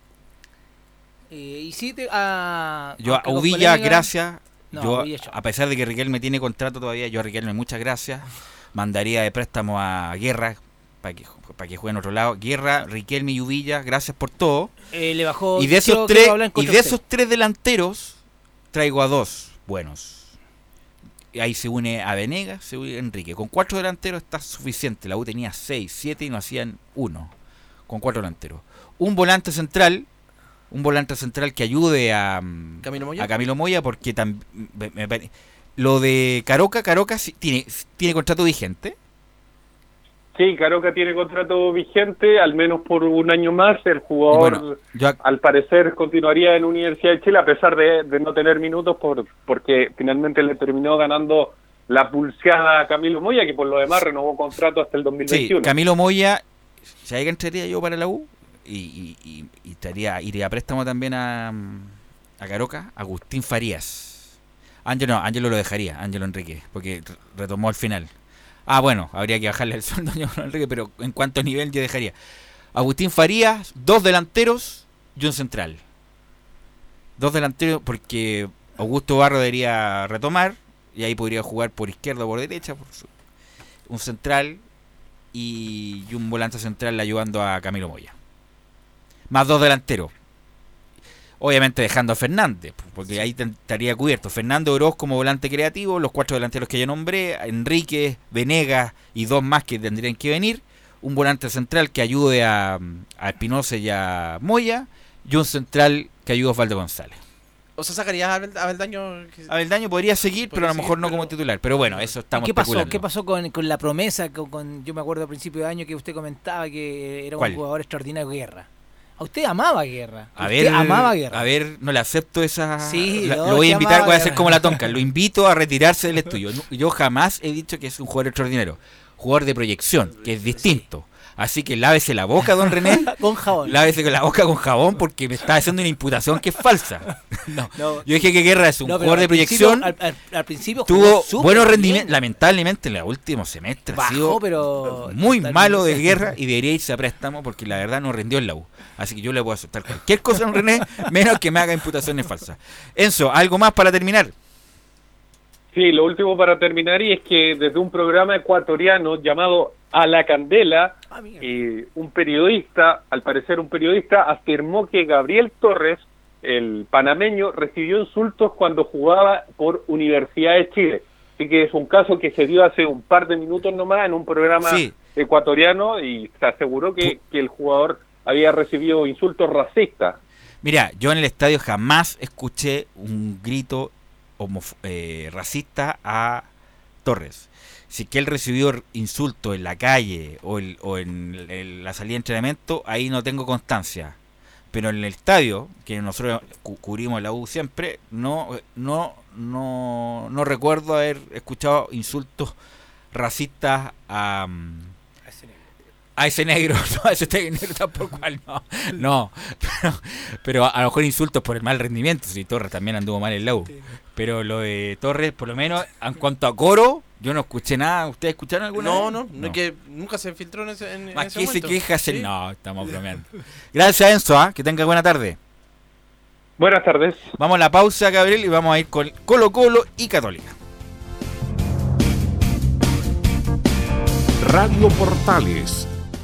Eh, y sí, te, a, Yo a Uvilla, gracias. No, yo, Uvilla a pesar de que Riquelme tiene contrato todavía, yo a Riquelme muchas gracias. Mandaría de préstamo a Guerra para que, para que juegue en otro lado. Guerra, Riquelme y Uvilla, gracias por todo. Eh, le bajó. Y de esos tres, a y de esos tres delanteros, traigo a dos buenos. Ahí se une a Venegas, se une Enrique. Con cuatro delanteros está suficiente. La U tenía seis, siete y no hacían uno. Con cuatro delanteros. Un volante central, un volante central que ayude a mm, Camilo Moya. a Camilo Moya porque tam- me- me pare- lo de Caroca, Caroca sí tiene, tiene contrato vigente. Sí, Caroca tiene contrato vigente, al menos por un año más. El jugador, bueno, yo ac- al parecer, continuaría en Universidad de Chile, a pesar de, de no tener minutos, por, porque finalmente le terminó ganando la pulseada a Camilo Moya, que por lo demás renovó contrato hasta el Sí, 2021. Camilo Moya, si hay que entraría yo para la U y, y, y- estaría, iría a préstamo también a, Caroca, Agustín Farías. Ángelo no, Ángelo lo dejaría, Ángelo Enrique, porque re- retomó al final. Ah, bueno, habría que bajarle el sueldo a Enrique, pero en cuanto a nivel yo dejaría. Agustín Farías, dos delanteros y un central. Dos delanteros porque Augusto Barro debería retomar y ahí podría jugar por izquierda o por derecha. por un central y un volante central ayudando a Camilo Moya. Más dos delanteros. Obviamente dejando a Fernández, porque ahí estaría cubierto. Fernando Oroz como volante creativo, los cuatro delanteros que ya nombré, Enrique, Venegas y dos más que tendrían que venir. Un volante central que ayude a, a Espinosa y a Moya. Y un central que ayude a Osvaldo González. O sea, sacarías a Abel- a Abeldaño. que- Abeldaño podría seguir, pero a lo mejor no como titular. Pero bueno, eso ¿Y estamos qué pasó? ¿Qué pasó con, con la promesa? Con, con- yo me acuerdo a principio de año que usted comentaba que era ¿Cuál? un jugador extraordinario de guerra. A usted amaba guerra. A Usted ver, amaba guerra. a ver, no le acepto esa. Sí, la- no, lo voy a invitar, voy a hacer guerra. como la tonca. Lo invito a retirarse del estudio. Yo jamás he dicho que es un jugador extraordinario. Jugador de proyección, que es distinto. Así que lávese la boca, don René. con jabón. Lávese la boca con jabón porque me está haciendo una imputación que es falsa. No. No. Yo dije que Guerra es un No, jugador de proyección. Al, al- al principio Tuvo buenos rendimientos. Lamentablemente, en el último semestre ha Bajó, sido pero muy malo de guerra y debería irse a préstamo porque la verdad no rindió en la U. Así que yo le puedo aceptar cualquier cosa a don René, menos que me haga imputaciones falsas. Enzo, ¿algo más para terminar? Sí, lo último para terminar y es que desde un programa ecuatoriano llamado A la Candela, eh, un periodista, al parecer un periodista, afirmó que Gabriel Torres, el panameño, recibió insultos cuando jugaba por Universidad de Chile. Así que es un caso que se dio hace un par de minutos nomás en un programa Sí. ecuatoriano y se aseguró que, que el jugador había recibido insultos racistas. Mira, yo en el estadio jamás escuché un grito eh, racista a Torres. Si que él recibió insultos en la calle o, en, la salida de entrenamiento, ahí no tengo constancia. Pero en el estadio, que nosotros cu- cubrimos la U siempre, no, no, no, no recuerdo haber escuchado insultos racistas a, mm, a ese negro, no, a ese negro tampoco, no, no, pero, pero a lo mejor insultos por el mal rendimiento, si Torres también anduvo mal en la U, pero lo de Torres, por lo menos, en cuanto a coro, yo no escuché nada, ¿ustedes escucharon alguna No, vez? no, no, que nunca se filtró en ese, en, en Más ese que se queja, se- Sí. no, estamos bromeando. Gracias Enzo, ¿ah? que tenga buena tarde. Buenas tardes. Vamos a la pausa, Gabriel, y vamos a ir con Colo Colo y Católica. Radio Portales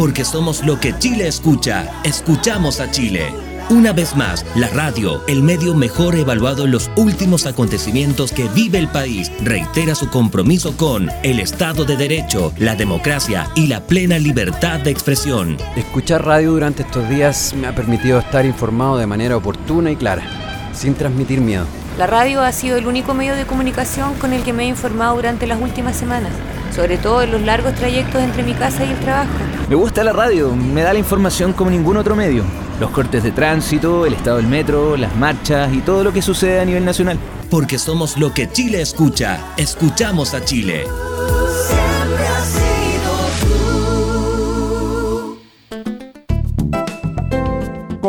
Porque somos lo que Chile escucha. Escuchamos a Chile. Una vez más, la radio, el medio mejor evaluado en los últimos acontecimientos que vive el país, reitera su compromiso con el Estado de Derecho, la democracia y la plena libertad de expresión. Escuchar radio durante estos días me ha permitido estar informado de manera oportuna y clara, sin transmitir miedo. La radio ha sido el único medio de comunicación con el que me he informado durante las últimas semanas, sobre todo en los largos trayectos entre mi casa y el trabajo. Me gusta la radio, me da la información como ningún otro medio. Los cortes de tránsito, el estado del metro, las marchas y todo lo que sucede a nivel nacional. Porque somos lo que Chile escucha. Escuchamos a Chile.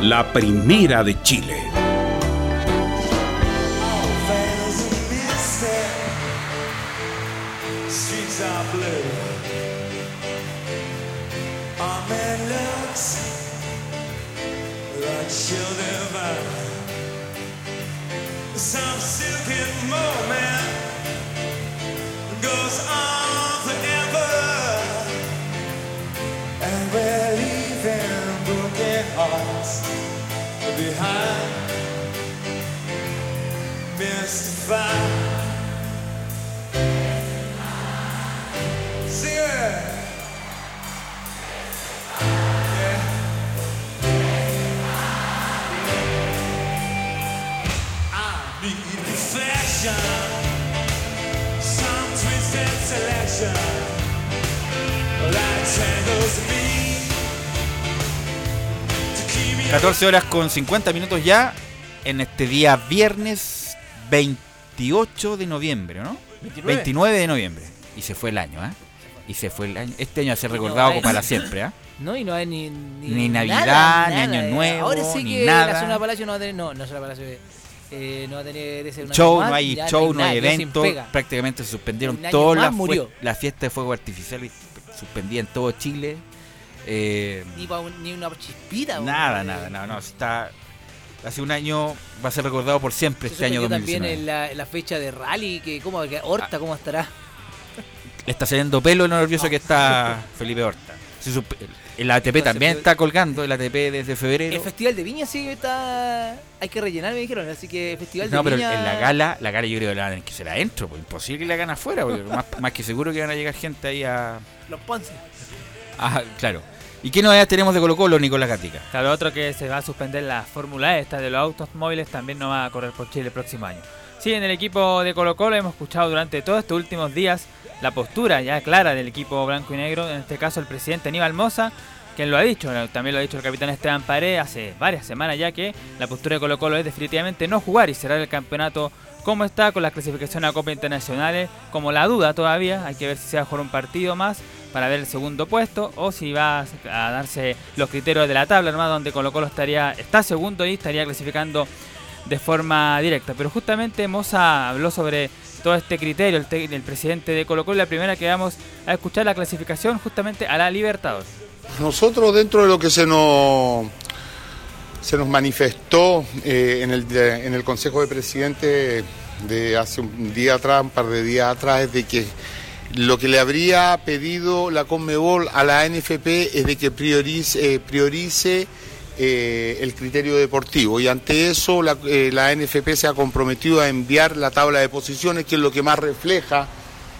la primera de Chile. Some moment high, mystified. Yeah. I need perfection. 14 horas con 50 minutos ya en este día viernes 28 de noviembre, ¿no? 29. 29 de noviembre. Y se fue el año, ¿ah? Y se fue el año. Este año va a ser recordado No, como para siempre, ¿ah? No, y no hay ni, ni, Ni Navidad, nada, ni nada. Año Nuevo, Ahora sí ni que nada. la zona Palacio no va a tener. No, no zona Palacio. eh, no va a tener ese año show, no hay show, no hay evento, prácticamente se suspendieron año todas las la fiesta de fuego artificial suspendida en todo Chile. Eh, Ni, un- ni una chispita. nada, weón. nada, nada, no, está hace un año va a ser recordado por siempre Se este año supe que también 2019. en la, en la fecha de rally, que cómo, que Horta, ¿cómo estará? Le está saliendo pelo lo nervioso que está Felipe Horta. Se el ATP también está colgando, el ATP desde febrero. El Festival de Viña sí está... Hay que rellenar, me dijeron, así que Festival No, de pero Viña... en la gala, la gala yo creo que la van a tener que ser adentro, pues imposible que la hagan afuera, porque más, más que seguro que van a llegar gente ahí a... Los Ponce. Ah, claro. ¿Y qué novedades tenemos de Colo Colo, Nicolás Gatica? Claro, otro que se va a suspender la Fórmula esta de los autos móviles, también no va a correr por Chile el próximo año. Sí, en el equipo de Colo Colo hemos escuchado durante todos estos últimos días la postura ya clara del equipo blanco y negro, en este caso el presidente Aníbal Moza, quien lo ha dicho, también lo ha dicho el capitán Esteban Paredes hace varias semanas ya que la postura de Colo Colo es definitivamente no jugar y cerrar el campeonato como está con la clasificación a Copa Internacionales, como la duda todavía, hay que ver si se va a jugar un partido más para ver el segundo puesto o si va a darse los criterios de la tabla nomás donde Colo Colo estaría, está segundo y estaría clasificando de forma directa. Pero justamente Moza habló sobre todo este criterio, el, te- el presidente de Colo Colo, la primera que vamos a escuchar la clasificación justamente a la Libertadores. Nosotros dentro de lo que se nos, se nos manifestó eh, en, el, en el Consejo de Presidentes de hace un día atrás, un par de días atrás, es de que lo que le habría pedido la Conmebol a la NFP es de que priorice, eh, priorice eh, el criterio deportivo y ante eso la, eh, NFP se ha comprometido a enviar la tabla de posiciones, que es lo que más refleja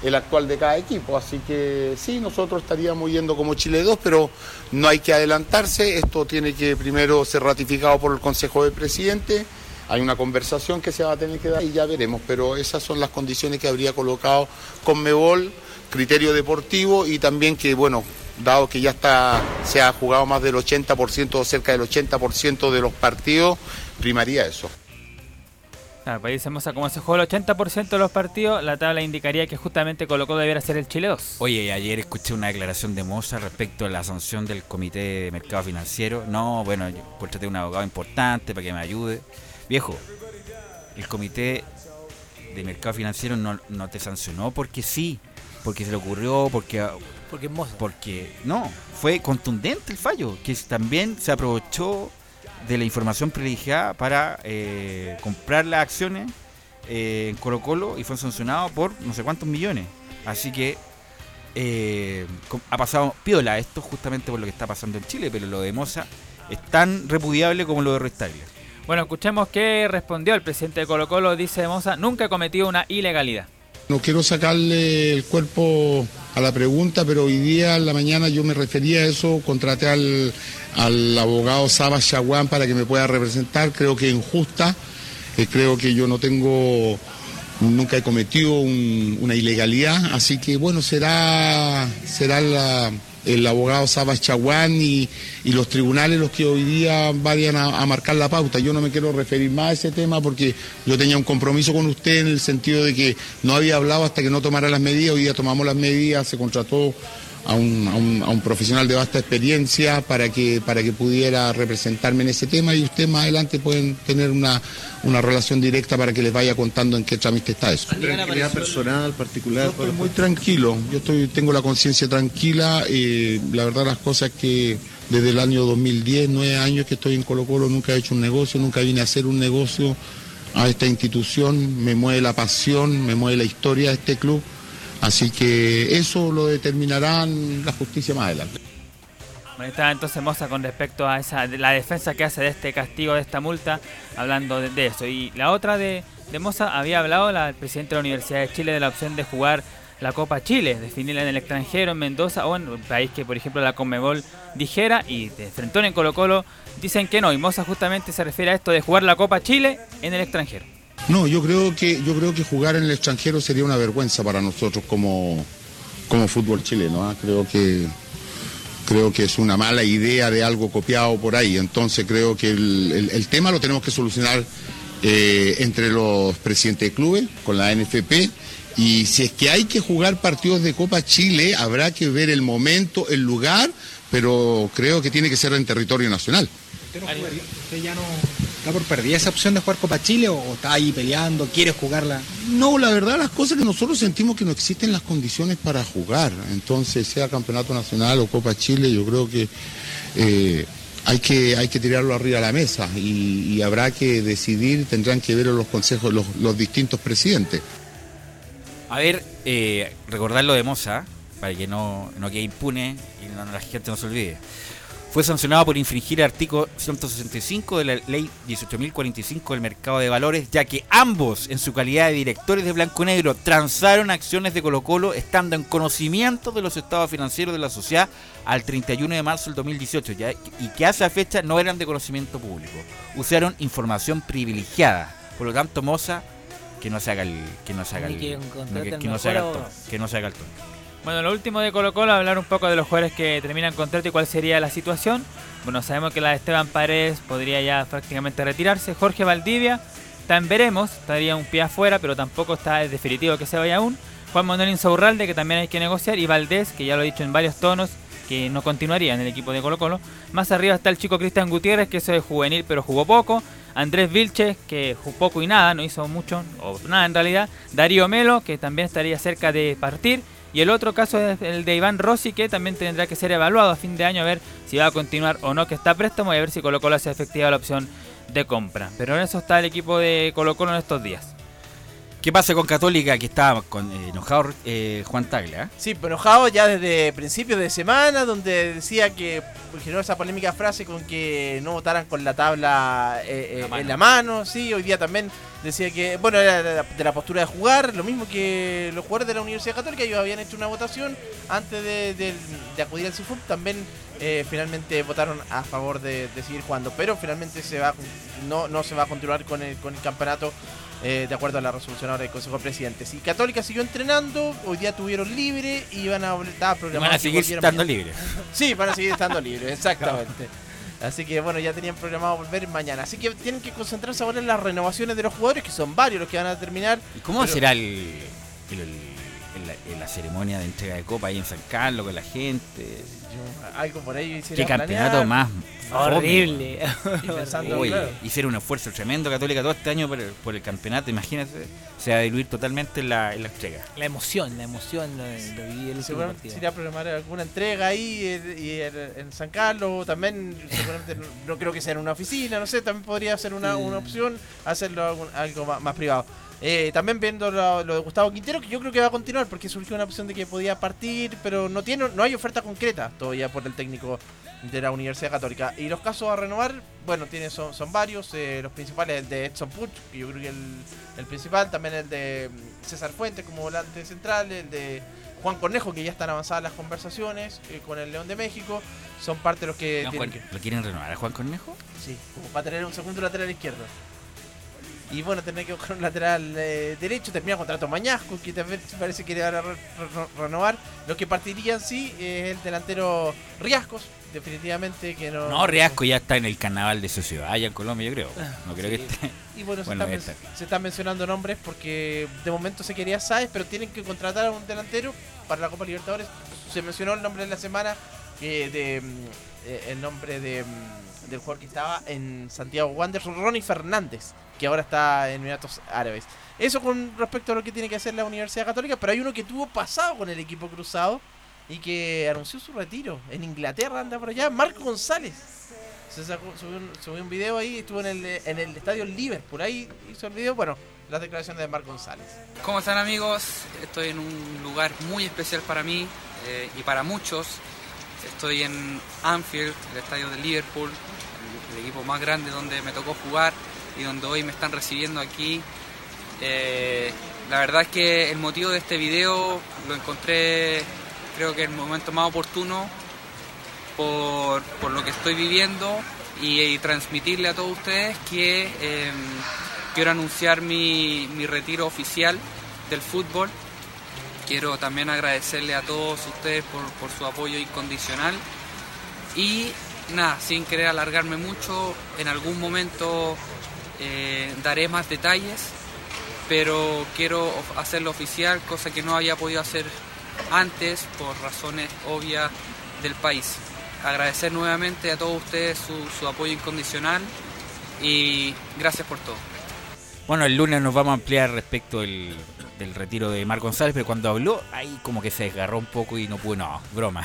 el actual de cada equipo. Así que sí, nosotros estaríamos yendo como Chile 2, pero no hay que adelantarse. Esto tiene que primero ser ratificado por el Consejo de Presidentes. Hay una conversación que se va a tener que dar y ya veremos, pero esas son las condiciones que habría colocado Conmebol, criterio deportivo y también que, bueno, dado que ya está, se ha jugado más del 80% o cerca del 80% de los partidos, primaría eso. Claro, pues dice Moza, como se jugó el 80% de los partidos, la tabla indicaría que justamente Colo Colo debiera ser el Chile 2. Oye, ayer escuché una declaración de Moza respecto a la sanción del Comité de Mercado Financiero. No, bueno, yo contraté un abogado importante para que me ayude. Viejo, el Comité de Mercado Financiero no, no te sancionó porque sí, porque se le ocurrió, porque... Porque es. Porque, no, fue contundente el fallo, que también se aprovechó de la información privilegiada para eh, comprar las acciones eh, en Colo Colo y fue sancionado por no sé cuántos millones. Así que eh, ha pasado piola esto justamente por lo que está pasando en Chile, pero lo de Moza es tan repudiable como lo de Tagle. Bueno, escuchemos qué respondió el presidente de Colo Colo, dice Moza, nunca ha cometido una ilegalidad. No quiero sacarle el cuerpo a la pregunta, pero hoy día en la mañana yo me refería a eso, contraté al, al abogado Saba Chaguán para que me pueda representar, creo que injusta, eh, creo que yo no tengo, nunca he cometido un- una ilegalidad, así que bueno, será, será la- el abogado Saba Chaguán y, y los tribunales los que hoy día vayan a, a marcar la pauta. Yo no me quiero referir más a ese tema porque yo tenía un compromiso con usted en el sentido de que no había hablado hasta que no tomara las medidas. Hoy día tomamos las medidas, se contrató a un, a un- a un profesional de vasta experiencia para que, para que pudiera representarme en ese tema y usted más adelante pueden tener una, una relación directa para que les vaya contando en qué trámite está eso. Tranquilidad personal, particular. Yo estoy muy tranquilo, yo estoy, tengo la conciencia tranquila. eh, la verdad las cosas que desde el año 2010, nueve años que estoy en Colo Colo, nunca he hecho un negocio, nunca vine a hacer un negocio a esta institución. Me mueve la pasión, me mueve la historia de este club. Así que eso lo determinarán la justicia más adelante. Bueno, estaba entonces Moza con respecto a esa la defensa que hace de este castigo, de esta multa, hablando de, eso. Y la otra de, de Moza había hablado la, el presidente de la Universidad de Chile de la opción de jugar la Copa Chile, definirla en el extranjero, en Mendoza o en un país que, por ejemplo, la Conmebol dijera y de Frentón en Colo Colo dicen que no. Y Moza justamente se refiere a esto de jugar la Copa Chile en el extranjero. No, yo creo que yo creo que jugar en el extranjero sería una vergüenza para nosotros como, como fútbol chileno. ¿ah? Creo que creo que es una mala idea de algo copiado por ahí. Entonces creo que el, tema lo tenemos que solucionar eh, entre los presidentes de clubes, con la NFP. Y si es que hay que jugar partidos de Copa Chile, habrá que ver el momento, el lugar, pero creo que tiene que ser en territorio nacional. Usted, no, ¿Da por perdida esa opción de jugar Copa Chile o, o está ahí peleando, quiere jugarla? No, la verdad las cosas que nosotros sentimos que no existen las condiciones para jugar. Entonces, sea Campeonato Nacional o Copa Chile, yo creo que eh, hay que hay que tirarlo arriba de la mesa y, y habrá que decidir, tendrán que ver los consejos los, los distintos presidentes. A ver, eh, recordar lo de Moza, para que no, no quede impune y no, la gente no se olvide. Fue sancionado por infringir el artículo 165 de la ley 18.045 del mercado de valores, ya que ambos, en su calidad de directores de Blanco Negro, transaron acciones de Colo Colo estando en conocimiento de los estados financieros de la sociedad al 31 de marzo del 2018, ya, y que a esa fecha no eran de conocimiento público. Usaron información privilegiada. Por lo tanto, Moza, que no se haga el... Que no se haga el, que no, contraten que, que no se haga el que no se haga el. Bueno, lo último de Colo Colo, hablar un poco de los jugadores que terminan contrato y cuál sería la situación. Bueno, sabemos que la de Esteban Paredes podría ya prácticamente retirarse. Jorge Valdivia, en veremos, estaría un pie afuera, pero tampoco está definitivo que se vaya aún. Juan Manuel Insaurralde, que también hay que negociar, y Valdés, que ya lo he dicho en varios tonos, que no continuaría en el equipo de Colo Colo. Más arriba está el chico Cristian Gutiérrez, que eso es juvenil, pero jugó poco. Andrés Vilches, que jugó poco y nada, no hizo mucho, o nada en realidad. Darío Melo, que también estaría cerca de partir. Y el otro caso es el de Iván Rossi, que también tendrá que ser evaluado a fin de año a ver si va a continuar o no, que está a préstamo y a ver si Colo Colo hace efectiva la opción de compra. Pero en eso está el equipo de Colo Colo en estos días. ¿Qué pasa con Católica que está con, eh, enojado eh, Juan Taglia? eh? Sí, pero enojado ya desde principios de semana, donde decía que generó esa polémica frase con que no votaran con la tabla eh, eh, en la mano. Sí, hoy día también decía que, bueno, era de la, de la postura de jugar, lo mismo que los jugadores de la Universidad Católica, ellos habían hecho una votación antes de, de- de acudir al CIFUP, también eh, finalmente votaron a favor de, de seguir jugando, pero finalmente se va no, no se va a continuar con el, con el campeonato eh, de acuerdo a la resolución ahora del Consejo de Presidentes. Y Católica siguió entrenando, hoy día tuvieron libre y van a, vol- estaba programado Van a seguir estando libres. Sí, van a seguir estando libres, exactamente. Así que bueno, ya tenían programado volver mañana. Así que tienen que concentrarse ahora en las renovaciones de los jugadores, que son varios los que van a terminar. ¿Y cómo Pero- será el- la ceremonia de entrega de copa ahí en San Carlos con la gente? Algo por ahí ¿Qué campeonato más Horrible. Y pensando, Oye, claro. hicieron un esfuerzo tremendo Católica todo este año por el, por el campeonato. Imagínate, se va a diluir totalmente en la, en la entrega. La emoción, la emoción lo, lo viví el Seguramente se irá a programar alguna entrega ahí eh, y en, en San Carlos. También, seguramente, no, no creo que sea en una oficina, no sé, también podría ser una, una opción hacerlo algún- algo más, más privado. Eh, también viendo lo, lo de Gustavo Quintero, que yo creo que va a continuar porque surgió una opción de que podía partir, pero no tiene no hay oferta concreta todavía por el técnico de la Universidad Católica. Y los casos a renovar, bueno, tiene, son, son varios. eh, los principales, el de Edson Puch, que yo creo que el, el principal, también el de mm, César Fuentes como volante central, el de Juan Cornejo, que ya están avanzadas las conversaciones eh, con el León de México. Son parte de los que ¿No, tienen Juan- que- ¿Lo quieren renovar a Juan Cornejo? Sí, como para tener un segundo lateral izquierdo. Y bueno, tener que buscar un lateral eh, derecho, termina contrato Mañasco, que también parece que le van a re- re- renovar. Lo que partirían sí es el delantero Riascos, definitivamente que no. No, Riasco ya está en el carnaval de Sociedad allá en Colombia, yo creo. No creo Sí. que esté. Y bueno, se, Bueno, están, se mencionando nombres porque de momento se quería Sáez, pero tienen que contratar a un delantero para la Copa Libertadores. Se mencionó el nombre de la semana, eh, de mm, eh, el nombre de, mm, del jugador que estaba en Santiago Wanderers, Ronnie Fernández, que ahora está en Emiratos Árabes. Eso con respecto a lo que tiene que hacer la Universidad Católica, pero hay uno que tuvo pasado con el equipo cruzado y que anunció su retiro. En Inglaterra anda por allá, Marco González. Se sacó, subió, un, video ahí, estuvo en el, en el estadio Liverpool, ahí hizo el video, bueno, las declaraciones de Marco González. ¿Cómo están amigos? Estoy en un lugar muy especial para mí eh, y para muchos. Estoy en Anfield, el estadio de Liverpool, el, el equipo más grande donde me tocó jugar y donde hoy me están recibiendo aquí. Eh, la verdad es que el motivo de este video lo encontré creo que el momento más oportuno por, por lo que estoy viviendo y, transmitirle a todos ustedes que eh, quiero anunciar mi, mi retiro oficial del fútbol. Quiero también agradecerle a todos ustedes por, por su apoyo incondicional. Y nada, sin querer alargarme mucho, en algún momento eh, daré más detalles, pero quiero hacerlo oficial, cosa que no había podido hacer antes por razones obvias del país. Agradecer nuevamente a todos ustedes su, apoyo incondicional y gracias por todo. Bueno, el lunes nos vamos a ampliar respecto del, del retiro de Mar González, pero cuando habló, ahí como que se desgarró un poco y no pudo, no, broma.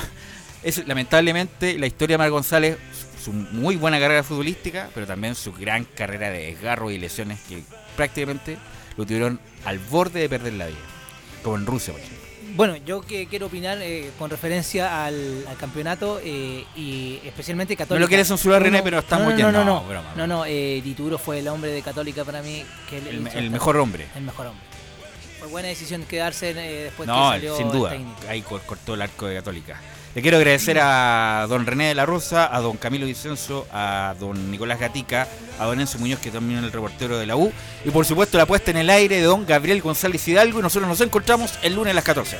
Es lamentablemente la historia de Mar González, su muy buena carrera futbolística, pero también su gran carrera de desgarro y lesiones que prácticamente lo tuvieron al borde de perder la vida. Como en Rusia, por ejemplo. Bueno, yo que quiero opinar eh, con referencia al, al campeonato eh, y especialmente Católica. No lo quieres censurar, René, pero estamos no, no, ya- No, no, no, no. broma. No, no, eh, Dituro fue el hombre de Católica para mí. Que El- mejor hombre. El mejor hombre. Fue buena decisión quedarse eh, después No, que salió sin duda. Ahí cor- cortó el arco de Católica. Le quiero agradecer a don René de la Rosa, a don Camilo Vicenzo, a don Nicolás Gatica, a don Enzo Muñoz, que también es el reportero de la U, y por supuesto la puesta en el aire de don Gabriel González Hidalgo, y nosotros nos encontramos el lunes a las 14.